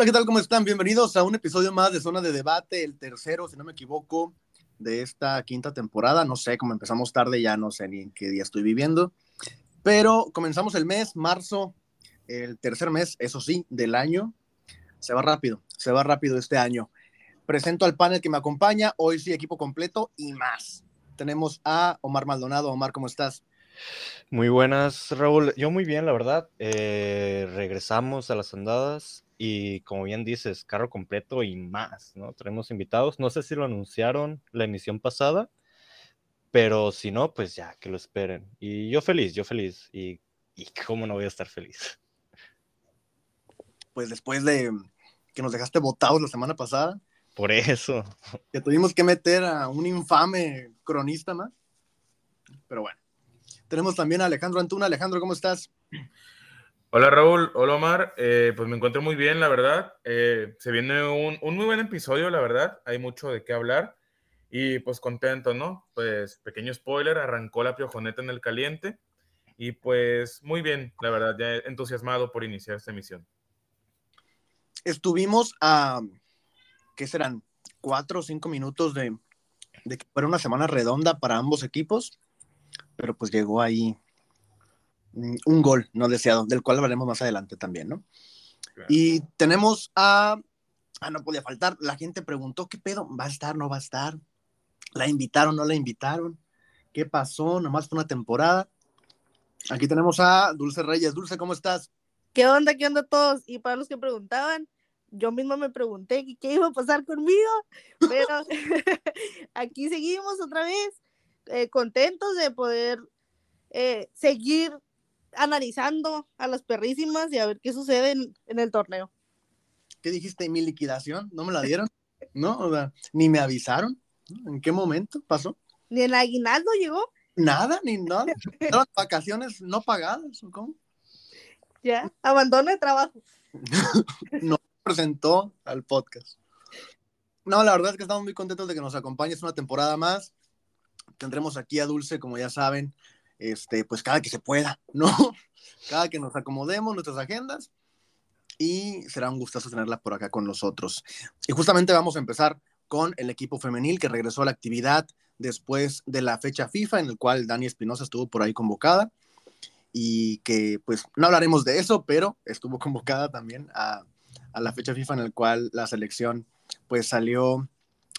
Hola, ¿qué tal? ¿Cómo están? Bienvenidos a un episodio más de Zona de Debate, el tercero, si no me equivoco, de esta quinta temporada. No sé, cómo empezamos tarde, ya no sé ni en qué día estoy viviendo. Pero comenzamos el mes, marzo, el tercer mes, eso sí, del año. Se va rápido, se va rápido este año. Presento al panel que me acompaña, hoy sí, equipo completo y más. Tenemos a Omar Maldonado. Omar, ¿cómo estás? Muy buenas, Raúl. Yo muy bien, la verdad. Eh, regresamos a las andadas y como bien dices, carro completo y más, ¿no? Tenemos invitados. No sé si lo anunciaron la emisión pasada, pero si no, pues ya, que lo esperen. Y yo feliz, yo feliz. Y, y cómo no voy a estar feliz. Pues después de que nos dejaste votados la semana pasada. Por eso. Que tuvimos que meter a un infame cronista más. Pero bueno. Tenemos también a Alejandro Antuna. Alejandro, ¿cómo estás? Hola Raúl, hola Omar, eh, pues me encuentro muy bien, la verdad. Eh, se viene un, muy buen episodio, la verdad. Hay mucho de qué hablar y pues contento, ¿no? Pues pequeño spoiler, arrancó la piojoneta en el caliente y pues muy bien, la verdad, ya entusiasmado por iniciar esta emisión. Estuvimos a, ¿qué serán? Cuatro o cinco minutos de, de que fuera una semana redonda para ambos equipos, pero pues llegó ahí un gol no deseado, del cual hablaremos más adelante también, ¿no? Claro. Y tenemos a, ah, no podía faltar, la gente preguntó, ¿qué pedo? ¿Va a estar, no va a estar? ¿La invitaron, no la invitaron? ¿Qué pasó? Nomás fue una temporada. Aquí tenemos a Dulce Reyes. Dulce, ¿cómo estás? ¿Qué onda? ¿Qué onda todos? Y para los que preguntaban, yo misma me pregunté qué iba a pasar conmigo, pero aquí seguimos otra vez, eh, contentos de poder eh, seguir analizando a las perrísimas y a ver qué sucede en, en el torneo. ¿Qué dijiste? ¿Mi liquidación? ¿No me la dieron? ¿No? O sea, ni me avisaron. ¿En qué momento pasó? ¿Ni el aguinaldo llegó? Nada, ni nada. Vacaciones no pagadas, ¿cómo? Ya, abandono de trabajo. no presentó al podcast. No, la verdad es que estamos muy contentos de que nos acompañes una temporada más. Tendremos aquí a Dulce, como ya saben, este, pues cada que se pueda, ¿no? Cada que nos acomodemos nuestras agendas y será un gustazo tenerla por acá con nosotros. Y justamente vamos a empezar con el equipo femenil que regresó a la actividad después de la fecha FIFA en el cual Dani Espinosa estuvo por ahí convocada y que pues no hablaremos de eso, pero estuvo convocada también a, a la fecha FIFA en el cual la selección pues salió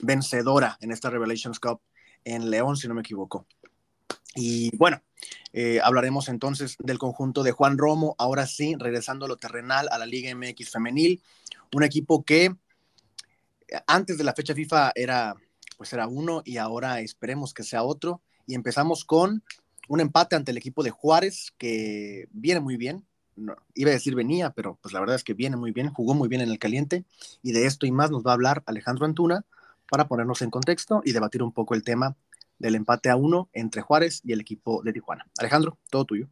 vencedora en esta Revelations Cup en León, si no me equivoco. Y bueno, eh, hablaremos entonces del conjunto de Juan Romo, ahora sí, regresando a lo terrenal, a la Liga MX femenil, un equipo que eh, antes de la fecha FIFA era, pues era uno y ahora esperemos que sea otro. Y empezamos con un empate ante el equipo de Juárez, que viene muy bien. No, iba a decir venía, pero pues la verdad es que viene muy bien, jugó muy bien en el caliente. Y de esto y más nos va a hablar Alejandro Antuna para ponernos en contexto y debatir un poco el tema del empate a uno entre Juárez y el equipo de Tijuana. Alejandro, todo tuyo.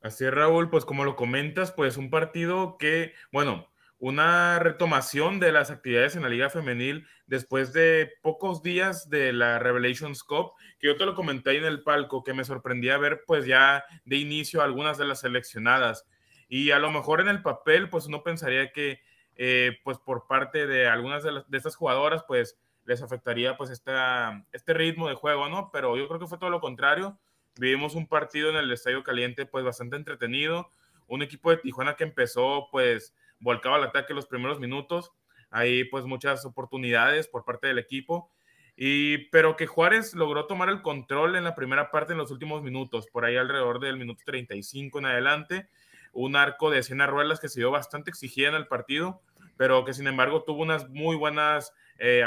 Así es, Raúl, pues como lo comentas, pues un partido que, bueno, una retomación de las actividades en la Liga Femenil después de pocos días de la Revelations Cup, que yo te lo comenté en el palco, que me sorprendía ver pues ya de inicio algunas de las seleccionadas. Y a lo mejor en el papel, pues uno pensaría que eh, pues por parte de algunas de estas jugadoras, pues les afectaría pues esta, este ritmo de juego, ¿no? Pero yo creo que fue todo lo contrario. Vivimos un partido en el Estadio Caliente pues bastante entretenido, un equipo de Tijuana que empezó pues volcado al ataque los primeros minutos, ahí pues muchas oportunidades por parte del equipo, y, pero que Juárez logró tomar el control en la primera parte en los últimos minutos, por ahí alrededor del minuto 35 en adelante, un arco de 100 ruedas que se dio bastante exigida en el partido, pero que sin embargo tuvo unas muy buenas eh,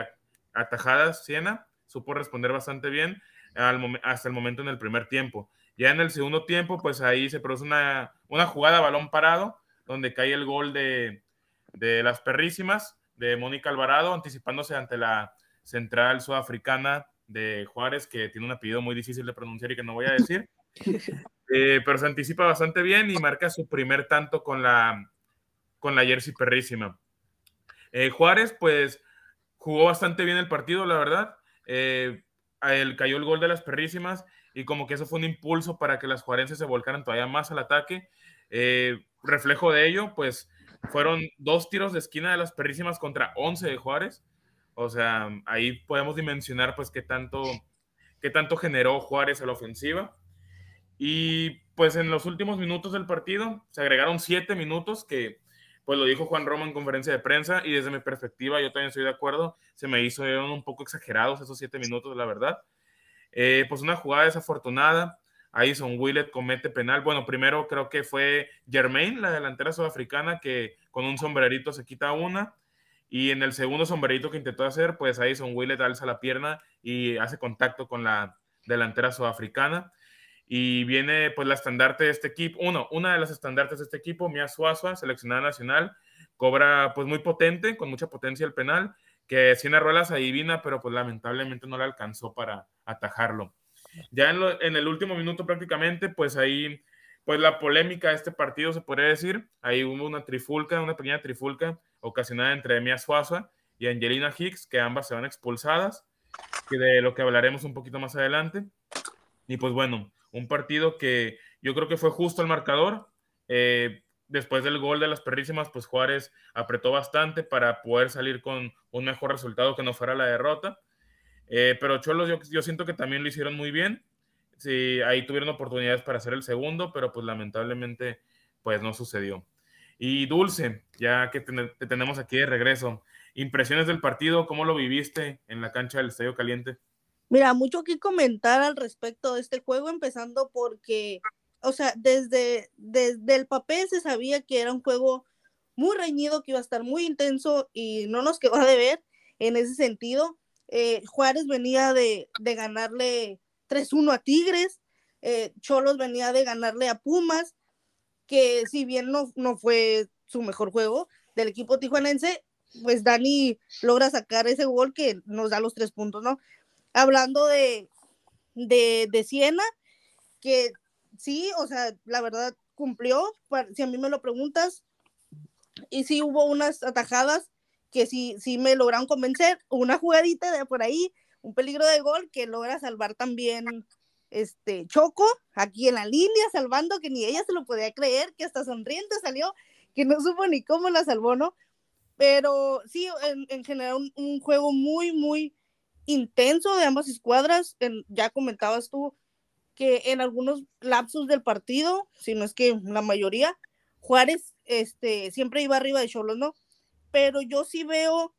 atajadas Siena, supo responder bastante bien al, hasta el momento en el primer tiempo. Ya en el segundo tiempo, pues ahí se produce una, una jugada balón parado, donde cae el gol de, de las perrísimas de Mónica Alvarado, anticipándose ante la central sudafricana de Juárez, que tiene un apellido muy difícil de pronunciar y que no voy a decir. Eh, pero se anticipa bastante bien y marca su primer tanto con la, con la jersey perrísima. Eh, Juárez, pues jugó bastante bien el partido, la verdad. Eh, cayó el gol de las perrísimas y como que eso fue un impulso para que las juarenses se volcaran todavía más al ataque. Eh, reflejo de ello, pues fueron dos tiros de esquina de las perrísimas contra 11 de Juárez. O sea, ahí podemos dimensionar pues qué tanto, qué tanto generó Juárez a la ofensiva. Y pues en los últimos minutos del partido se agregaron siete minutos que pues lo dijo Juan Roma en conferencia de prensa y desde mi perspectiva yo también estoy de acuerdo, se me hizo un poco exagerados esos siete minutos, la verdad. Eh, pues una jugada desafortunada, Addison Willett comete penal. Bueno, primero creo que fue Germain, la delantera sudafricana, que con un sombrerito se quita una. Y en el segundo sombrerito que intentó hacer, pues Addison Willett alza la pierna y hace contacto con la delantera sudafricana y viene pues la estandarte de este equipo, uno, una de las estandartes de este equipo, Mia Suazua, seleccionada nacional, cobra pues muy potente, con mucha potencia el penal, que Siena Ruelas adivina, pero pues lamentablemente no le alcanzó para atajarlo. Ya en, el último minuto prácticamente, pues ahí, pues la polémica de este partido se podría decir, ahí hubo una trifulca, una pequeña trifulca ocasionada entre Mia Suazua y Angelina Hicks, que ambas se van expulsadas, que de lo que hablaremos un poquito más adelante. Y pues bueno, un partido que yo creo que fue justo el marcador. Eh, después del gol de las perrísimas, pues Juárez apretó bastante para poder salir con un mejor resultado que no fuera la derrota. Eh, pero Cholos yo, siento que también lo hicieron muy bien. Sí, ahí tuvieron oportunidades para hacer el segundo, pero pues lamentablemente pues no sucedió. Y Dulce, ya que te tenemos aquí de regreso, impresiones del partido, ¿cómo lo viviste en la cancha del Estadio Caliente? Mira, mucho que comentar al respecto de este juego, empezando porque, o sea, desde, desde el papel se sabía que era un juego muy reñido, que iba a estar muy intenso y no nos quedó de ver en ese sentido. Eh, Juárez venía de, de ganarle 3-1 a Tigres, eh, Cholos venía de ganarle a Pumas, que si bien no, no fue su mejor juego del equipo tijuanense, pues Dani logra sacar ese gol que nos da los tres puntos, ¿no? Hablando de, de, de Siena, que sí, o sea, la verdad cumplió, si a mí me lo preguntas, y sí hubo unas atajadas que sí, sí me lograron convencer, una jugadita de por ahí, un peligro de gol que logra salvar también este Choco aquí en la línea, salvando que ni ella se lo podía creer, que hasta sonriente salió, que no supo ni cómo la salvó, ¿no? Pero sí, en, general un, juego muy, muy, intenso de ambas escuadras. ya comentabas tú que en algunos lapsos del partido, si no es que la mayoría, Juárez este, siempre iba arriba de Cholos, ¿no? Pero yo sí veo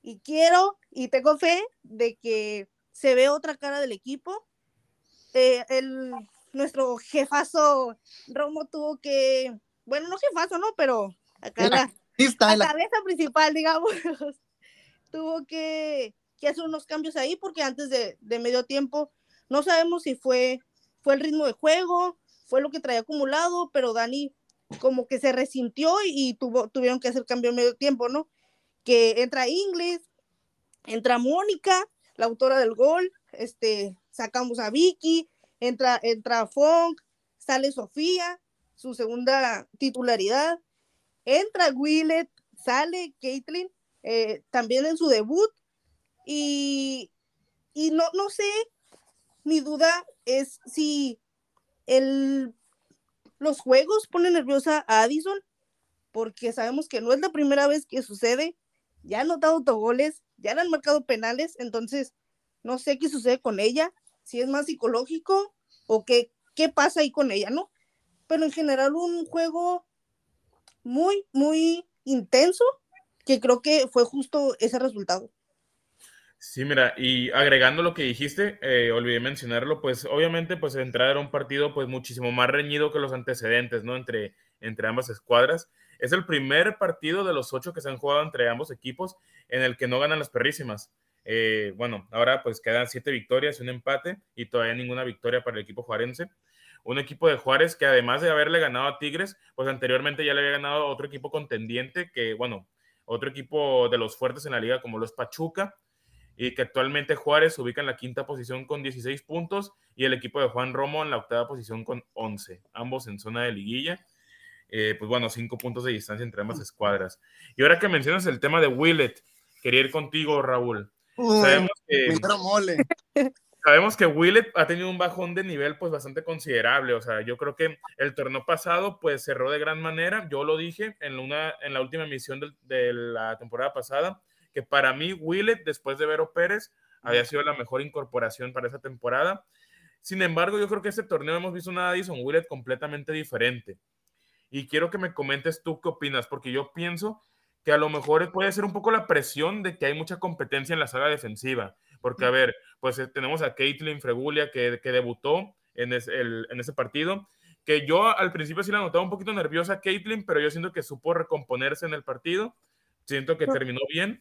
y quiero y tengo fe de que se ve otra cara del equipo. Eh, el, nuestro jefazo Romo tuvo que, bueno, no jefazo, ¿no? Pero acá la, la cabeza principal, digamos, tuvo que que hacer unos cambios ahí porque antes de, medio tiempo no sabemos si fue, fue el ritmo de juego, fue lo que traía acumulado, pero Dani como que se resintió y, tuvo, tuvieron que hacer cambio en medio tiempo, ¿no? Que entra Ingles, entra Mónica, la autora del gol, este, sacamos a Vicky, entra, entra Funk, sale Sofía, su segunda titularidad, entra Willet, sale Caitlin, eh, también en su debut, y, no, no sé, mi duda es si el, los juegos ponen nerviosa a Addison, porque sabemos que no es la primera vez que sucede, ya han notado autogoles, ya le han marcado penales, entonces no sé qué sucede con ella, si es más psicológico o qué, qué pasa ahí con ella, ¿no? Pero en general un juego muy, muy intenso, que creo que fue justo ese resultado. Sí, mira, y agregando lo que dijiste, eh, olvidé mencionarlo, pues obviamente pues entrar era un partido pues muchísimo más reñido que los antecedentes, ¿no? Entre, entre ambas escuadras. Es el primer partido de los ocho que se han jugado entre ambos equipos en el que no ganan las perrísimas. Eh, bueno, ahora pues quedan siete victorias un empate y todavía ninguna victoria para el equipo juarense. Un equipo de Juárez que además de haberle ganado a Tigres, pues anteriormente ya le había ganado a otro equipo contendiente que, bueno, otro equipo de los fuertes en la liga como los Pachuca, y que actualmente Juárez se ubica en la quinta posición con 16 puntos y el equipo de Juan Romo en la octava posición con 11, ambos en zona de liguilla. Eh, pues bueno, cinco puntos de distancia entre ambas escuadras. Y ahora que mencionas el tema de Willet, quería ir contigo, Raúl. sabemos, que, sabemos que Willett ha tenido un bajón de nivel pues bastante considerable. O sea, yo creo que el torneo pasado pues cerró de gran manera. Yo lo dije en, una, en la última emisión de, de la temporada pasada, que para mí Willett, después de Vero Pérez, había sido la mejor incorporación para esa temporada. Sin embargo, yo creo que este torneo hemos visto una Addison Willett completamente diferente. Y quiero que me comentes tú qué opinas, porque yo pienso que a lo mejor puede ser un poco la presión de que hay mucha competencia en la saga defensiva. Porque, a ver, pues eh, tenemos a Caitlin Fregulia que, que debutó en, en ese partido, que yo al principio sí la notaba un poquito nerviosa Caitlin, pero yo siento que supo recomponerse en el partido. Siento que terminó bien.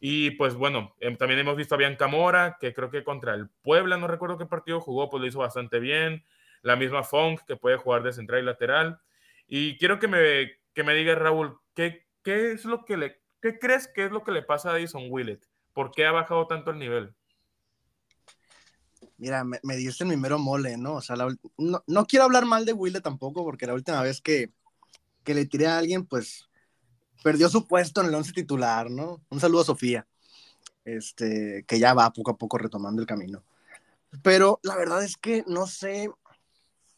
Y pues bueno, em, también hemos visto a Bianca Mora, que creo que contra el Puebla, no recuerdo qué partido jugó, pues lo hizo bastante bien. La misma Funk, que puede jugar de central y lateral. Y quiero que me, que me diga, Raúl, ¿qué, ¿qué es lo que le, qué crees que es lo que le pasa a Edison Willett? ¿Por qué ha bajado tanto el nivel? Mira, me, me diste mi mero mole, ¿no? O sea, no, no, quiero hablar mal de Willett tampoco, porque la última vez que, que le tiré a alguien, pues perdió su puesto en el once titular, ¿no? Un saludo a Sofía, este, que ya va poco a poco retomando el camino. Pero la verdad es que no sé,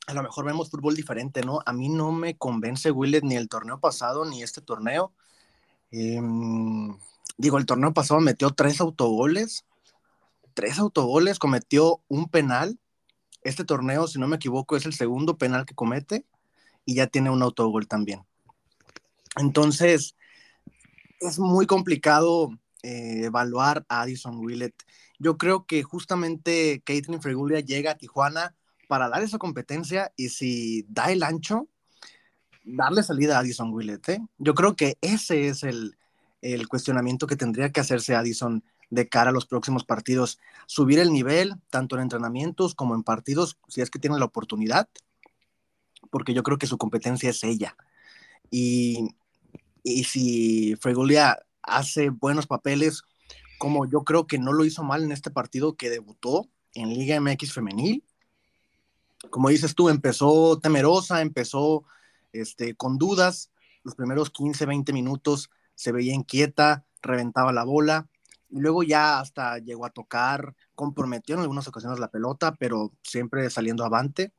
a lo mejor vemos fútbol diferente, ¿no? A mí no me convence Willet ni el torneo pasado ni este torneo. Em, digo, el torneo pasado metió tres autogoles, tres autogoles, cometió un penal. Este torneo, si no me equivoco, es el segundo penal que comete y ya tiene un autogol también. Entonces, es muy complicado eh, evaluar a Addison Willett. Yo creo que justamente Caitlin Fregulia llega a Tijuana para dar esa competencia y si da el ancho, darle salida a Addison Willett. ¿eh? Yo creo que ese es el, el cuestionamiento que tendría que hacerse Addison de cara a los próximos partidos. Subir el nivel, tanto en entrenamientos como en partidos, si es que tiene la oportunidad, porque yo creo que su competencia es ella. Y y si Fregolia hace buenos papeles, como yo creo que no lo hizo mal en este partido que debutó en Liga MX femenil, como dices tú, empezó temerosa, empezó este, con dudas, los primeros 15, 20 minutos se veía inquieta, reventaba la bola, y luego ya hasta llegó a tocar, comprometió en algunas ocasiones la pelota, pero siempre saliendo avante.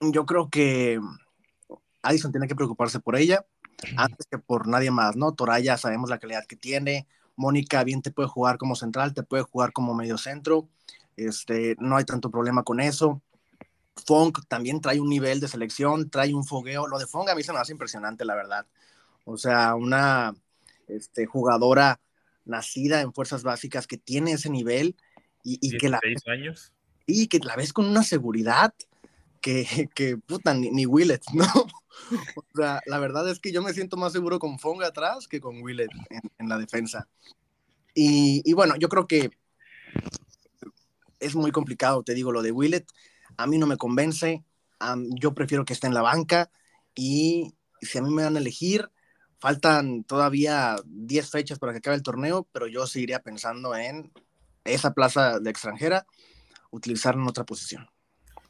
Yo creo que Addison tiene que preocuparse por ella antes que por nadie más, ¿no? Toraya sabemos la calidad que tiene, Mónica bien te puede jugar como central, te puede jugar como medio centro, este, no hay tanto problema con eso. Funk también trae un nivel de selección, trae un fogueo. Lo de Funk a mí se me hace impresionante, la verdad. O sea, una este, jugadora nacida en fuerzas básicas que tiene ese nivel y, que la años. y que la ves con una seguridad que, que puta, ni, ni Willett, ¿no? La verdad es que yo me siento más seguro con Fonga atrás que con Willett en, la defensa. Y, bueno, yo creo que es muy complicado, te digo, lo de Willett. A mí no me convence. yo prefiero que esté en la banca. Y si a mí me dan a elegir, faltan todavía 10 fechas para que acabe el torneo, pero yo seguiría pensando en esa plaza de extranjera, utilizarla en otra posición.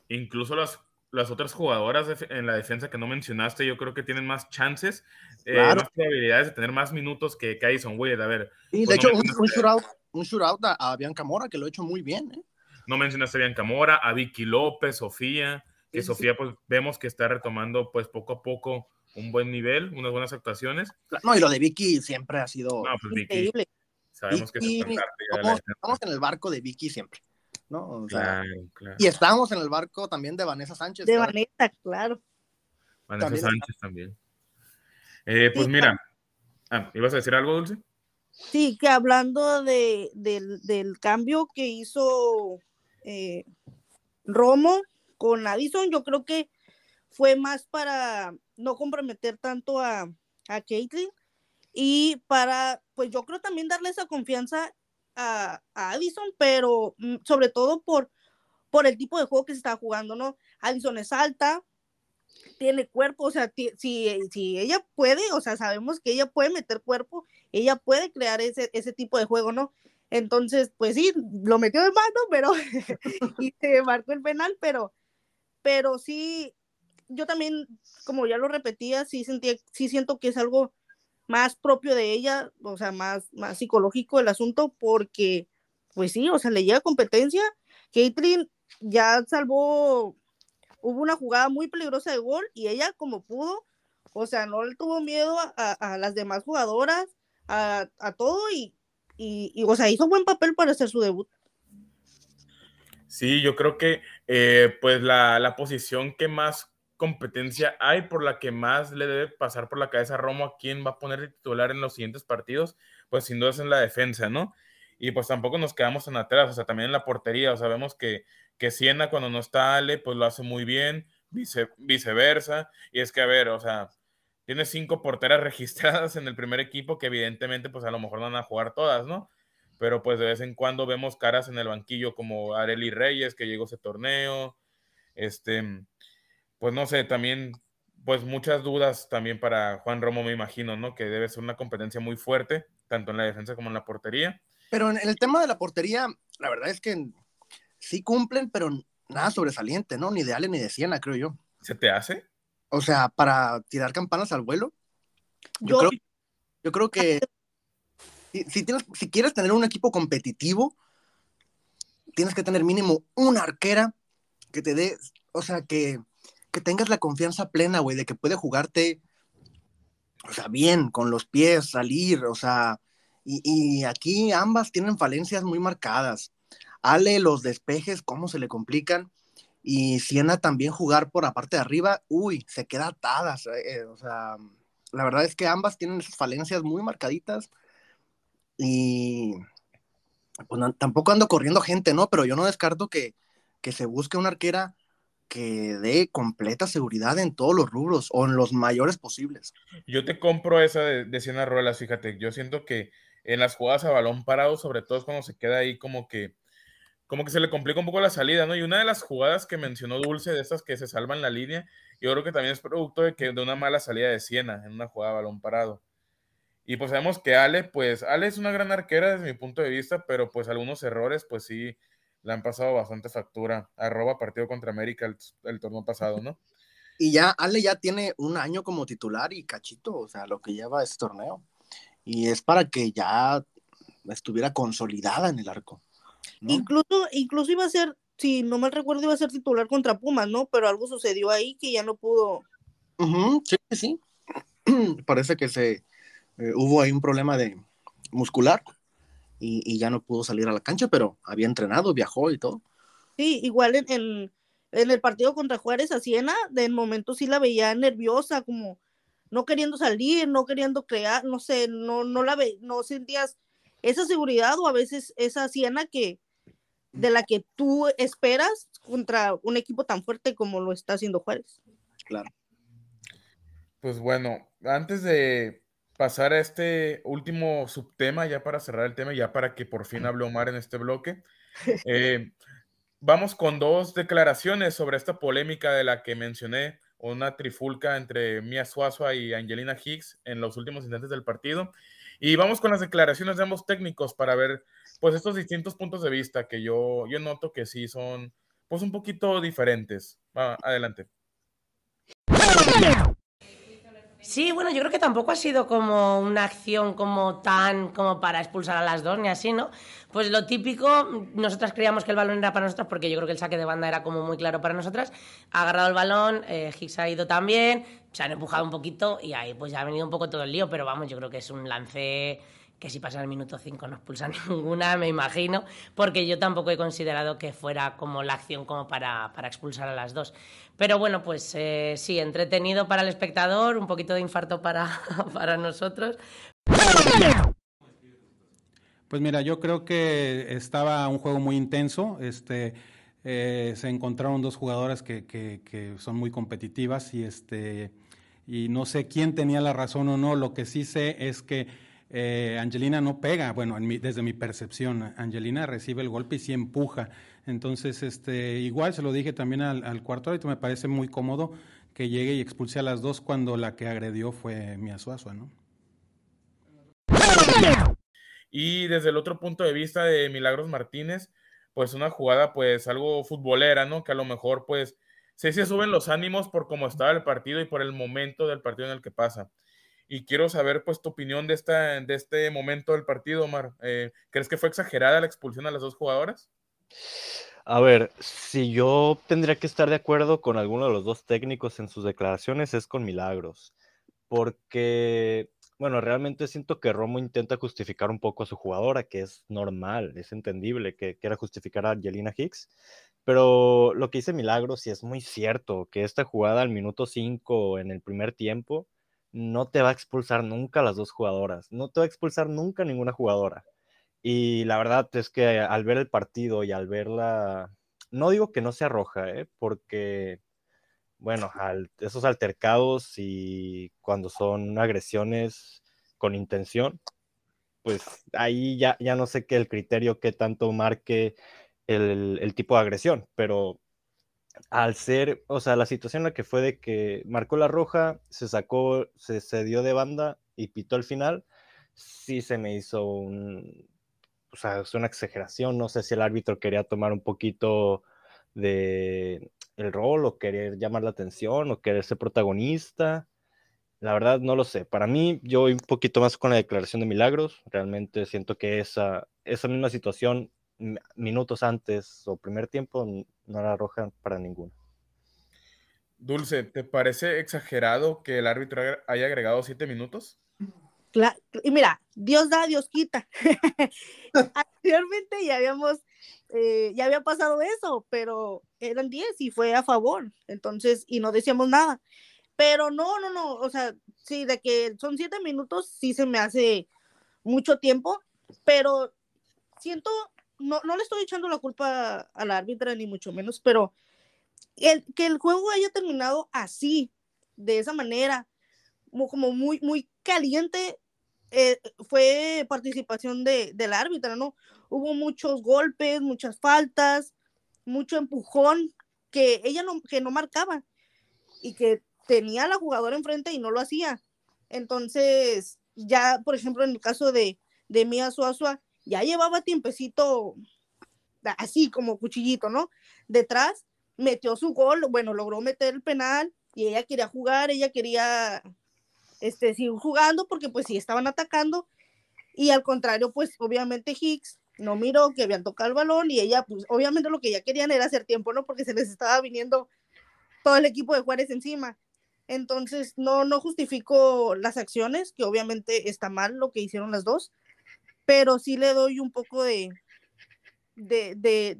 Incluso las las otras jugadoras en la defensa que no mencionaste, yo creo que tienen más chances, eh, más probabilidades de tener más minutos que Kyson Wade. A ver. Sí, de hecho, un, shootout, un shootout a, Bianca Mora, que lo ha hecho muy bien. ¿eh? No mencionaste a Bianca Mora, a Vicky López, Sofía, que Sofía, pues vemos que está retomando, pues poco a poco, un buen nivel, unas buenas actuaciones. No, y lo de Vicky siempre ha sido pues, increíble. Sabemos que es estamos en el barco de Vicky siempre. Y estábamos en el barco también de Vanessa Sánchez. De Vanessa, claro. Vanessa Sánchez también. Eh, pues mira, ah, ¿ibas a decir algo, Dulce? Sí, que hablando de, del, cambio que hizo eh, Romo con Addison, yo creo que fue más para no comprometer tanto a, a Caitlyn y para, pues yo creo también darle esa confianza a, Addison, pero mm, sobre todo por, por el tipo de juego que se está jugando, ¿no? Addison es alta, tiene cuerpo, o sea, si, si ella puede, o sea, sabemos que ella puede meter cuerpo, ella puede crear ese, ese tipo de juego, ¿no? Entonces, pues sí, lo metió de mano, pero y se marcó el penal, pero, pero sí, yo también, como ya lo repetía, sí sentía, sí siento que es algo más propio de ella, o sea, más, más psicológico el asunto, porque, pues sí, o sea, le llega competencia Caitlyn ya salvó, hubo una jugada muy peligrosa de gol y ella como pudo, o sea, no le tuvo miedo a, las demás jugadoras, a, todo y, o sea, hizo buen papel para hacer su debut. Sí, yo creo que eh, pues la, la, posición que más competencia hay por la que más le debe pasar por la cabeza a Romo a quién va a poner de titular en los siguientes partidos, pues sin duda es en la defensa, ¿no? Y pues tampoco nos quedamos en atrás, o sea, también en la portería, o sea, vemos que, que Siena cuando no está Ale, pues lo hace muy bien, vice, viceversa, y es que, a ver, o sea, tiene cinco porteras registradas en el primer equipo que evidentemente pues a lo mejor no van a jugar todas, ¿no? Pero pues de vez en cuando vemos caras en el banquillo como Areli Reyes que llegó ese torneo, este, pues no sé, también pues muchas dudas también para Juan Romo me imagino, ¿no? Que debe ser una competencia muy fuerte, tanto en la defensa como en la portería. Pero en el tema de la portería, la verdad es que sí cumplen, pero nada sobresaliente, ¿no? Ni de Ale ni de Siena, creo yo. ¿Se te hace? O sea, para tirar campanas al vuelo. Yo, creo, yo creo que si, tienes, si quieres tener un equipo competitivo, tienes que tener mínimo una arquera que te dé, o sea, que, que tengas la confianza plena, güey, de que puede jugarte, o sea, bien, con los pies, salir, o sea, y, y, aquí ambas tienen falencias muy marcadas. Ale, los despejes, cómo se le complican y Siena también jugar por la parte de arriba, uy, se queda atadas. Eh, eh, o sea, la verdad es que ambas tienen esas falencias muy marcaditas y pues tampoco ando corriendo gente, ¿no? Pero yo no descarto que, que se busque una arquera que dé completa seguridad en todos los rubros o en los mayores posibles. Yo te compro esa de, de Siena Ruelas, fíjate, yo siento que en las jugadas a balón parado, sobre todo es cuando se queda ahí como que como que se le complica un poco la salida, ¿no? Y una de las jugadas que mencionó Dulce, de estas que se salvan la línea, yo creo que también es producto de, que, de una mala salida de Siena en una jugada balón parado. Y pues sabemos que Ale, pues Ale es una gran arquera desde mi punto de vista, pero pues algunos errores, pues sí, le han pasado bastante factura. Arroba partido contra América el, el torneo pasado, ¿no? Y ya Ale ya tiene un año como titular y cachito, o sea, lo que lleva este torneo. Y es para que ya estuviera consolidada en el arco. Incluso, incluso iba a ser, si no mal recuerdo, iba a ser titular contra Pumas, ¿no? Pero algo sucedió ahí que ya no pudo. sí, sí. Parece que se eh, hubo ahí un problema de muscular y, ya no pudo salir a la cancha, pero había entrenado, viajó y todo. Sí, igual en, en, el partido contra Juárez a Siena, de momento sí la veía nerviosa, como no queriendo salir, no queriendo crear, no sé, no, no la ve, no sentías esa seguridad o a veces esa Siena que, de la que tú esperas contra un equipo tan fuerte como lo está haciendo Juárez. Claro. Pues bueno, antes de pasar a este último subtema, ya para cerrar el tema, ya para que por fin hable Omar en este bloque, eh, vamos con dos declaraciones sobre esta polémica de la que mencioné, una trifulca entre Mia Suazua y Angelina Higgs en los últimos instantes del partido. Y vamos con las declaraciones de ambos técnicos para ver pues estos distintos puntos de vista que yo, yo noto que sí son pues un poquito diferentes. adelante. Sí, bueno, yo creo que tampoco ha sido como una acción como tan como para expulsar a las dos ni así, ¿no? Pues lo típico, nosotras creíamos que el balón era para nosotras porque yo creo que el saque de banda era como muy claro para nosotras. Ha agarrado el balón, eh, ha ido también, se han empujado un poquito y ahí pues ya ha venido un poco todo el lío, pero vamos, yo creo que es un lance que si pasa el minuto 5 no expulsa ninguna, me imagino, porque yo tampoco he considerado que fuera como la acción como para, para expulsar a las dos. Pero bueno, pues eh, sí, entretenido para el espectador, un poquito de infarto para, para nosotros. Pues mira, yo creo que estaba un juego muy intenso. Este, eh, se encontraron dos jugadoras que, que, que, son muy competitivas y, este, y no sé quién tenía la razón o no. Lo que sí sé es que eh, Angelina no pega, bueno, desde mi percepción, Angelina recibe el golpe y sí empuja. Entonces, este, igual se lo dije también al, cuarto árbitro, me parece muy cómodo que llegue y expulse a las dos cuando la que agredió fue Mia Suazua, ¿no? Y desde el otro punto de vista de Milagros Martínez, pues una jugada pues algo futbolera, ¿no? Que a lo mejor pues sí se suben los ánimos por cómo estaba el partido y por el momento del partido en el que pasa y quiero saber pues tu opinión de, esta, de este momento del partido, Omar. Eh, ¿Crees que fue exagerada la expulsión a las dos jugadoras? A ver, si yo tendría que estar de acuerdo con alguno de los dos técnicos en sus declaraciones es con Milagros, porque, bueno, realmente siento que Romo intenta justificar un poco a su jugadora, que es normal, es entendible que quiera justificar a Angelina Hicks, pero lo que dice Milagros sí es muy cierto, que esta jugada al minuto 5 en el primer tiempo no te va a expulsar nunca a las dos jugadoras, no te va a expulsar nunca a ninguna jugadora. Y la verdad es que al ver el partido y al verla, no digo que no sea roja, ¿eh? porque, bueno, esos altercados y cuando son agresiones con intención, pues ahí ya, ya no sé qué el criterio que tanto marque el, el, tipo de agresión, pero al ser, o sea, la situación en la que fue de que marcó la roja, se sacó, se, se dio de banda y pitó al final, sí se me hizo un, o sea, es una exageración. No sé si el árbitro quería tomar un poquito de el rol o querer llamar la atención o querer ser protagonista. La verdad no lo sé. Para mí, yo voy un poquito más con la declaración de Milagros. Realmente siento que esa, esa misma situación minutos antes o primer tiempo no era roja para ninguno. Dulce, ¿te parece exagerado que el árbitro haya agregado siete minutos? Y mira, Dios da, Dios quita. Anteriormente ya habíamos, eh, ya había pasado eso, pero eran 10 y fue a favor, entonces, y no decíamos nada. Pero no, no, no, o sea, sí, de que son 7 minutos, sí se me hace mucho tiempo, pero siento, no, no le estoy echando la culpa a la árbitra, ni mucho menos, pero el, que el juego haya terminado así, de esa manera, como muy, muy caliente, eh, fue participación de, del árbitro, ¿no? Hubo muchos golpes, muchas faltas, mucho empujón que ella no, que no marcaba y que tenía a la jugadora enfrente y no lo hacía. Entonces, ya, por ejemplo, en el caso de, de Mía Suazua, ya llevaba tiempecito así como cuchillito, ¿no? Detrás, metió su gol, bueno, logró meter el penal y ella quería jugar, ella quería este, siguen jugando porque pues sí estaban atacando y al contrario pues obviamente Hicks no miró que habían tocado el balón y ella pues obviamente lo que ya querían era hacer tiempo, ¿no? Porque se les estaba viniendo todo el equipo de Juárez encima. Entonces no, no justifico las acciones, que obviamente está mal lo que hicieron las dos, pero sí le doy un poco de, de, de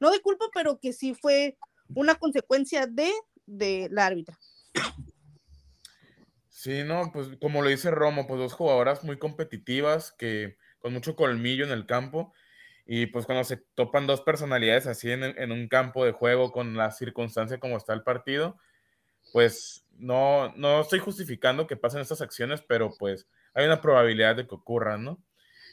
no de culpa, pero que sí fue una consecuencia de, de la árbitra. Sí, no, pues como lo dice Romo, pues dos jugadoras muy competitivas que con mucho colmillo en el campo y pues cuando se topan dos personalidades así en, un campo de juego con la circunstancia como está el partido, pues no, no estoy justificando que pasen estas acciones, pero pues hay una probabilidad de que ocurran, ¿no?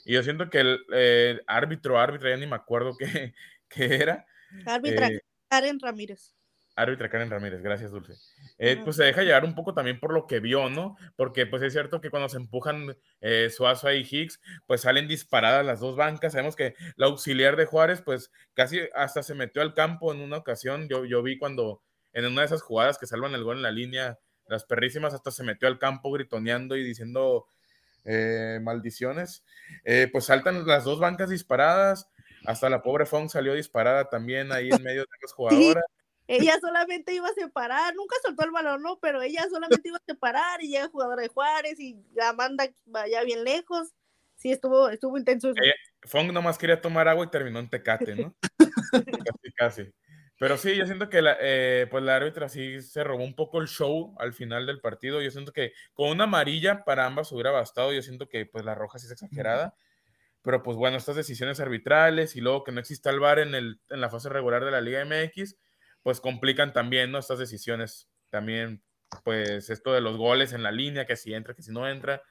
Y yo siento que el árbitro, árbitro, ya ni me acuerdo qué, era. Árbitra eh, Karen Ramírez. Árbitra Karen Ramírez, gracias Dulce. Eh, pues se deja llevar un poco también por lo que vio, ¿no? Porque pues es cierto que cuando se empujan eh, Suazo y Higgs, pues salen disparadas las dos bancas. Sabemos que la auxiliar de Juárez, pues casi hasta se metió al campo en una ocasión. Yo, yo vi cuando en una de esas jugadas que salvan el gol en la línea, las perrísimas hasta se metió al campo gritoneando y diciendo eh, maldiciones. pues saltan las dos bancas disparadas. Hasta la pobre Fong salió disparada también ahí en medio de las jugadoras ella solamente iba a separar, nunca soltó el balón, no, pero ella solamente iba a separar y llega jugadora de Juárez y la manda vaya bien lejos. Sí, estuvo, estuvo intenso. Fong nomás quería tomar agua y terminó en Tecate, ¿no? casi, casi. Pero sí, yo siento que la, eh, pues la árbitra sí se robó un poco el show al final del partido. Yo siento que con una amarilla para ambas hubiera bastado. Yo siento que pues la roja sí es exagerada. Pero pues bueno, estas decisiones arbitrales y luego que no exista el VAR en, el, en la fase regular de la Liga MX, pues complican también, ¿no? Estas decisiones. También, pues esto de los goles en la línea, que si entra, que si no entra,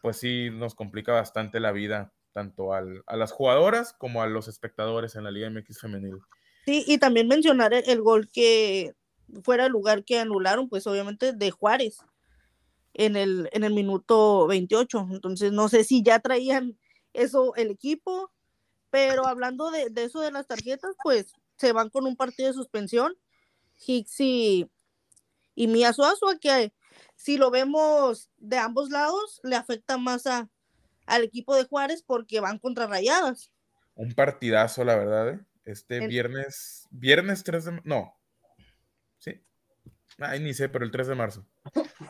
pues sí nos complica bastante la vida, tanto al, a las jugadoras como a los espectadores en la Liga MX femenil. Sí, y también mencionar el, gol que fuera el lugar que anularon, pues obviamente de Juárez en el, en el minuto 28. Entonces, no sé si ya traían eso el equipo, pero hablando de, de eso de las tarjetas, pues se van con un partido de suspensión. Hicks y, y Mia Suazua, que si lo vemos de ambos lados, le afecta más a, al equipo de Juárez porque van contra rayadas. Un partidazo, la verdad. ¿eh? Este El- viernes, viernes 3 de, no, sí, ay, ni sé, pero el 3 de marzo.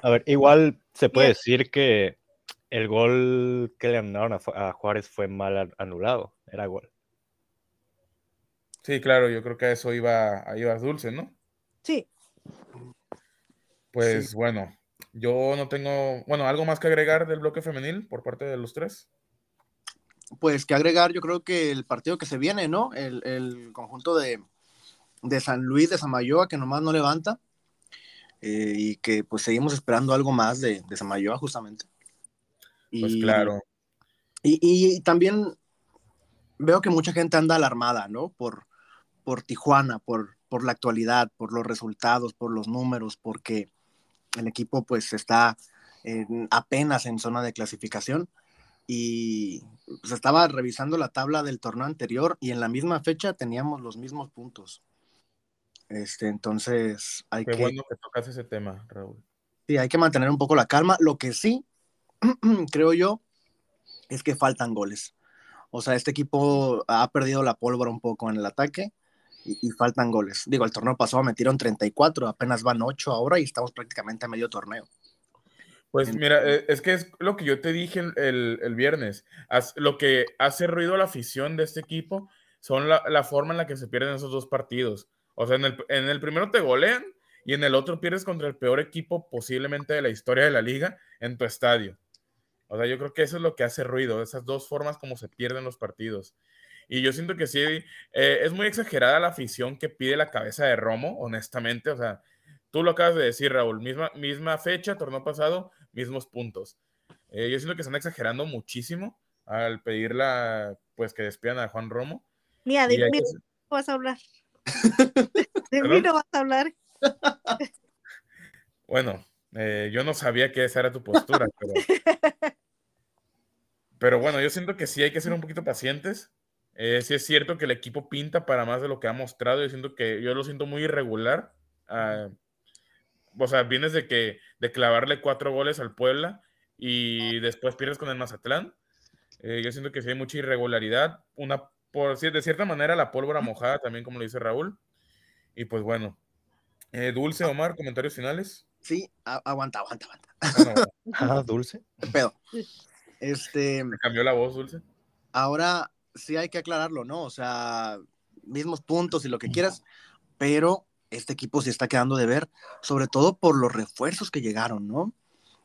A ver, igual se puede Bien. decir que el gol que le anularon a, a Juárez fue mal an- anulado. Era gol. Sí, claro, yo creo que a eso iba, ahí ibas dulce, ¿no? Sí, Pues bueno, yo no tengo, bueno, algo más que agregar del bloque femenil por parte de los tres. Pues que agregar, yo creo que el partido que se viene, ¿no? El, el conjunto de, de San Luis de Samayoa, que nomás no levanta. eh, y que pues seguimos esperando algo más de, de Samayoa, justamente. Pues Y- claro, Y, y también veo que mucha gente anda alarmada, ¿no? Por, por Tijuana, por, por la actualidad, por los resultados, por los números, porque el equipo pues está en- apenas en zona de clasificación y se estaba revisando la tabla del torneo anterior y en la misma fecha teníamos los mismos puntos. Este, entonces hay qué que, bueno que tocas ese tema, Raúl. sí, hay que mantener un poco la calma. Lo que sí, creo yo, es que faltan goles. O sea, este equipo ha perdido la pólvora un poco en el ataque y, y faltan goles. Digo, el torneo pasado metieron 34, apenas van 8 ahora y estamos prácticamente a medio torneo. Pues mira, eh, es que es lo que yo te dije el, el- viernes. Lo que hace ruido a la afición de este equipo son la, la forma en la que se pierden esos dos partidos. O sea, en el, en el primero te golean y en el otro pierdes contra el peor equipo posiblemente de la historia de la liga en tu estadio. O sea, yo creo que eso es lo que hace ruido, esas dos formas como se pierden los partidos. Y yo siento que sí, eh, es muy exagerada la afición que pide la cabeza de Romo, honestamente. O sea, tú lo acabas de decir, Raúl, misma, misma fecha, torneo pasado, mismos puntos. Eh, yo siento que están exagerando muchísimo al pedirla, pues que despidan a Juan Romo. mira, de mí que- no vas a hablar. De mí no vas a hablar. Bueno, eh, yo no sabía que esa era tu postura, pero, pero bueno, yo siento que sí hay que ser un poquito pacientes. Eh, sí es cierto que el equipo pinta para más de lo que ha mostrado. Yo siento que yo lo siento muy irregular. Ah, o sea, vienes de que de clavarle cuatro goles al Puebla y después pierdes con el Mazatlán. Eh, yo siento que sí hay mucha irregularidad. Una, por de cierta manera, la pólvora mojada también, como lo dice Raúl. Y pues bueno. Eh, Dulce, Omar, comentarios finales. Sí, aguanta, aguanta, aguanta. Ah, no, Ah, dulce. ¿Qué pedo? Este, me cambió la voz, Dulce. ahora sí hay que aclararlo, ¿no? O sea, mismos puntos y lo que quieras, pero este equipo sí está quedando de ver, sobre todo por los refuerzos que llegaron, ¿no?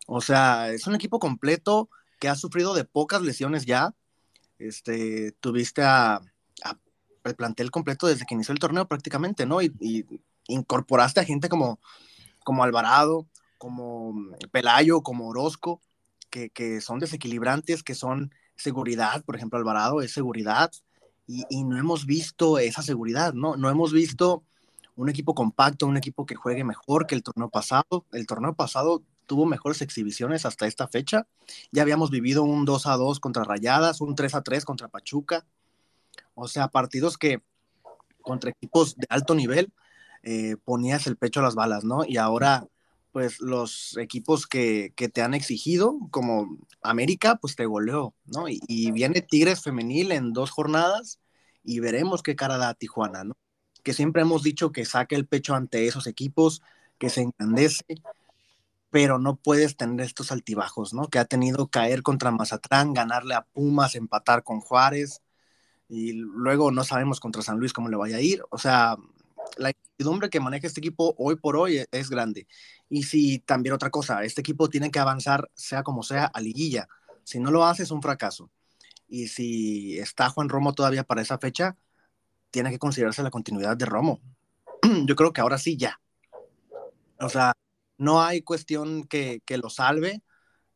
O sea, es un equipo completo que ha sufrido de pocas lesiones ya. Este, tuviste a, a- el plantel completo desde que inició el torneo prácticamente, ¿no? Y, y incorporaste a gente como, como Alvarado, como Pelayo, como Orozco, que, que son desequilibrantes, que son seguridad, por ejemplo, Alvarado es seguridad, y, y no hemos visto esa seguridad, ¿no? No hemos visto un equipo compacto, un equipo que juegue mejor que el torneo pasado. El torneo pasado tuvo mejores exhibiciones hasta esta fecha. Ya habíamos vivido un 2 a 2 contra Rayadas, un 3 a 3 contra Pachuca. O sea, partidos que contra equipos de alto nivel eh, ponías el pecho a las balas, ¿no? Y ahora, pues los equipos que, que te han exigido, como América, pues te goleó, ¿no? Y, viene Tigres femenil en dos jornadas y veremos qué cara da Tijuana, ¿no? Que siempre hemos dicho que saque el pecho ante esos equipos, que se engrandece, pero no puedes tener estos altibajos, ¿no? Que ha tenido caer contra Mazatlán, ganarle a Pumas, empatar con Juárez, y luego no sabemos contra San Luis cómo le vaya a ir. O sea, la incertidumbre que maneja este equipo hoy por hoy es, es grande. Y si también otra cosa, este equipo tiene que avanzar, sea como sea, a liguilla. Si no lo hace, es un fracaso. Y si está Juan Romo todavía para esa fecha, tiene que considerarse la continuidad de Romo. Yo creo que ahora sí ya. O sea, no hay cuestión que, que lo salve,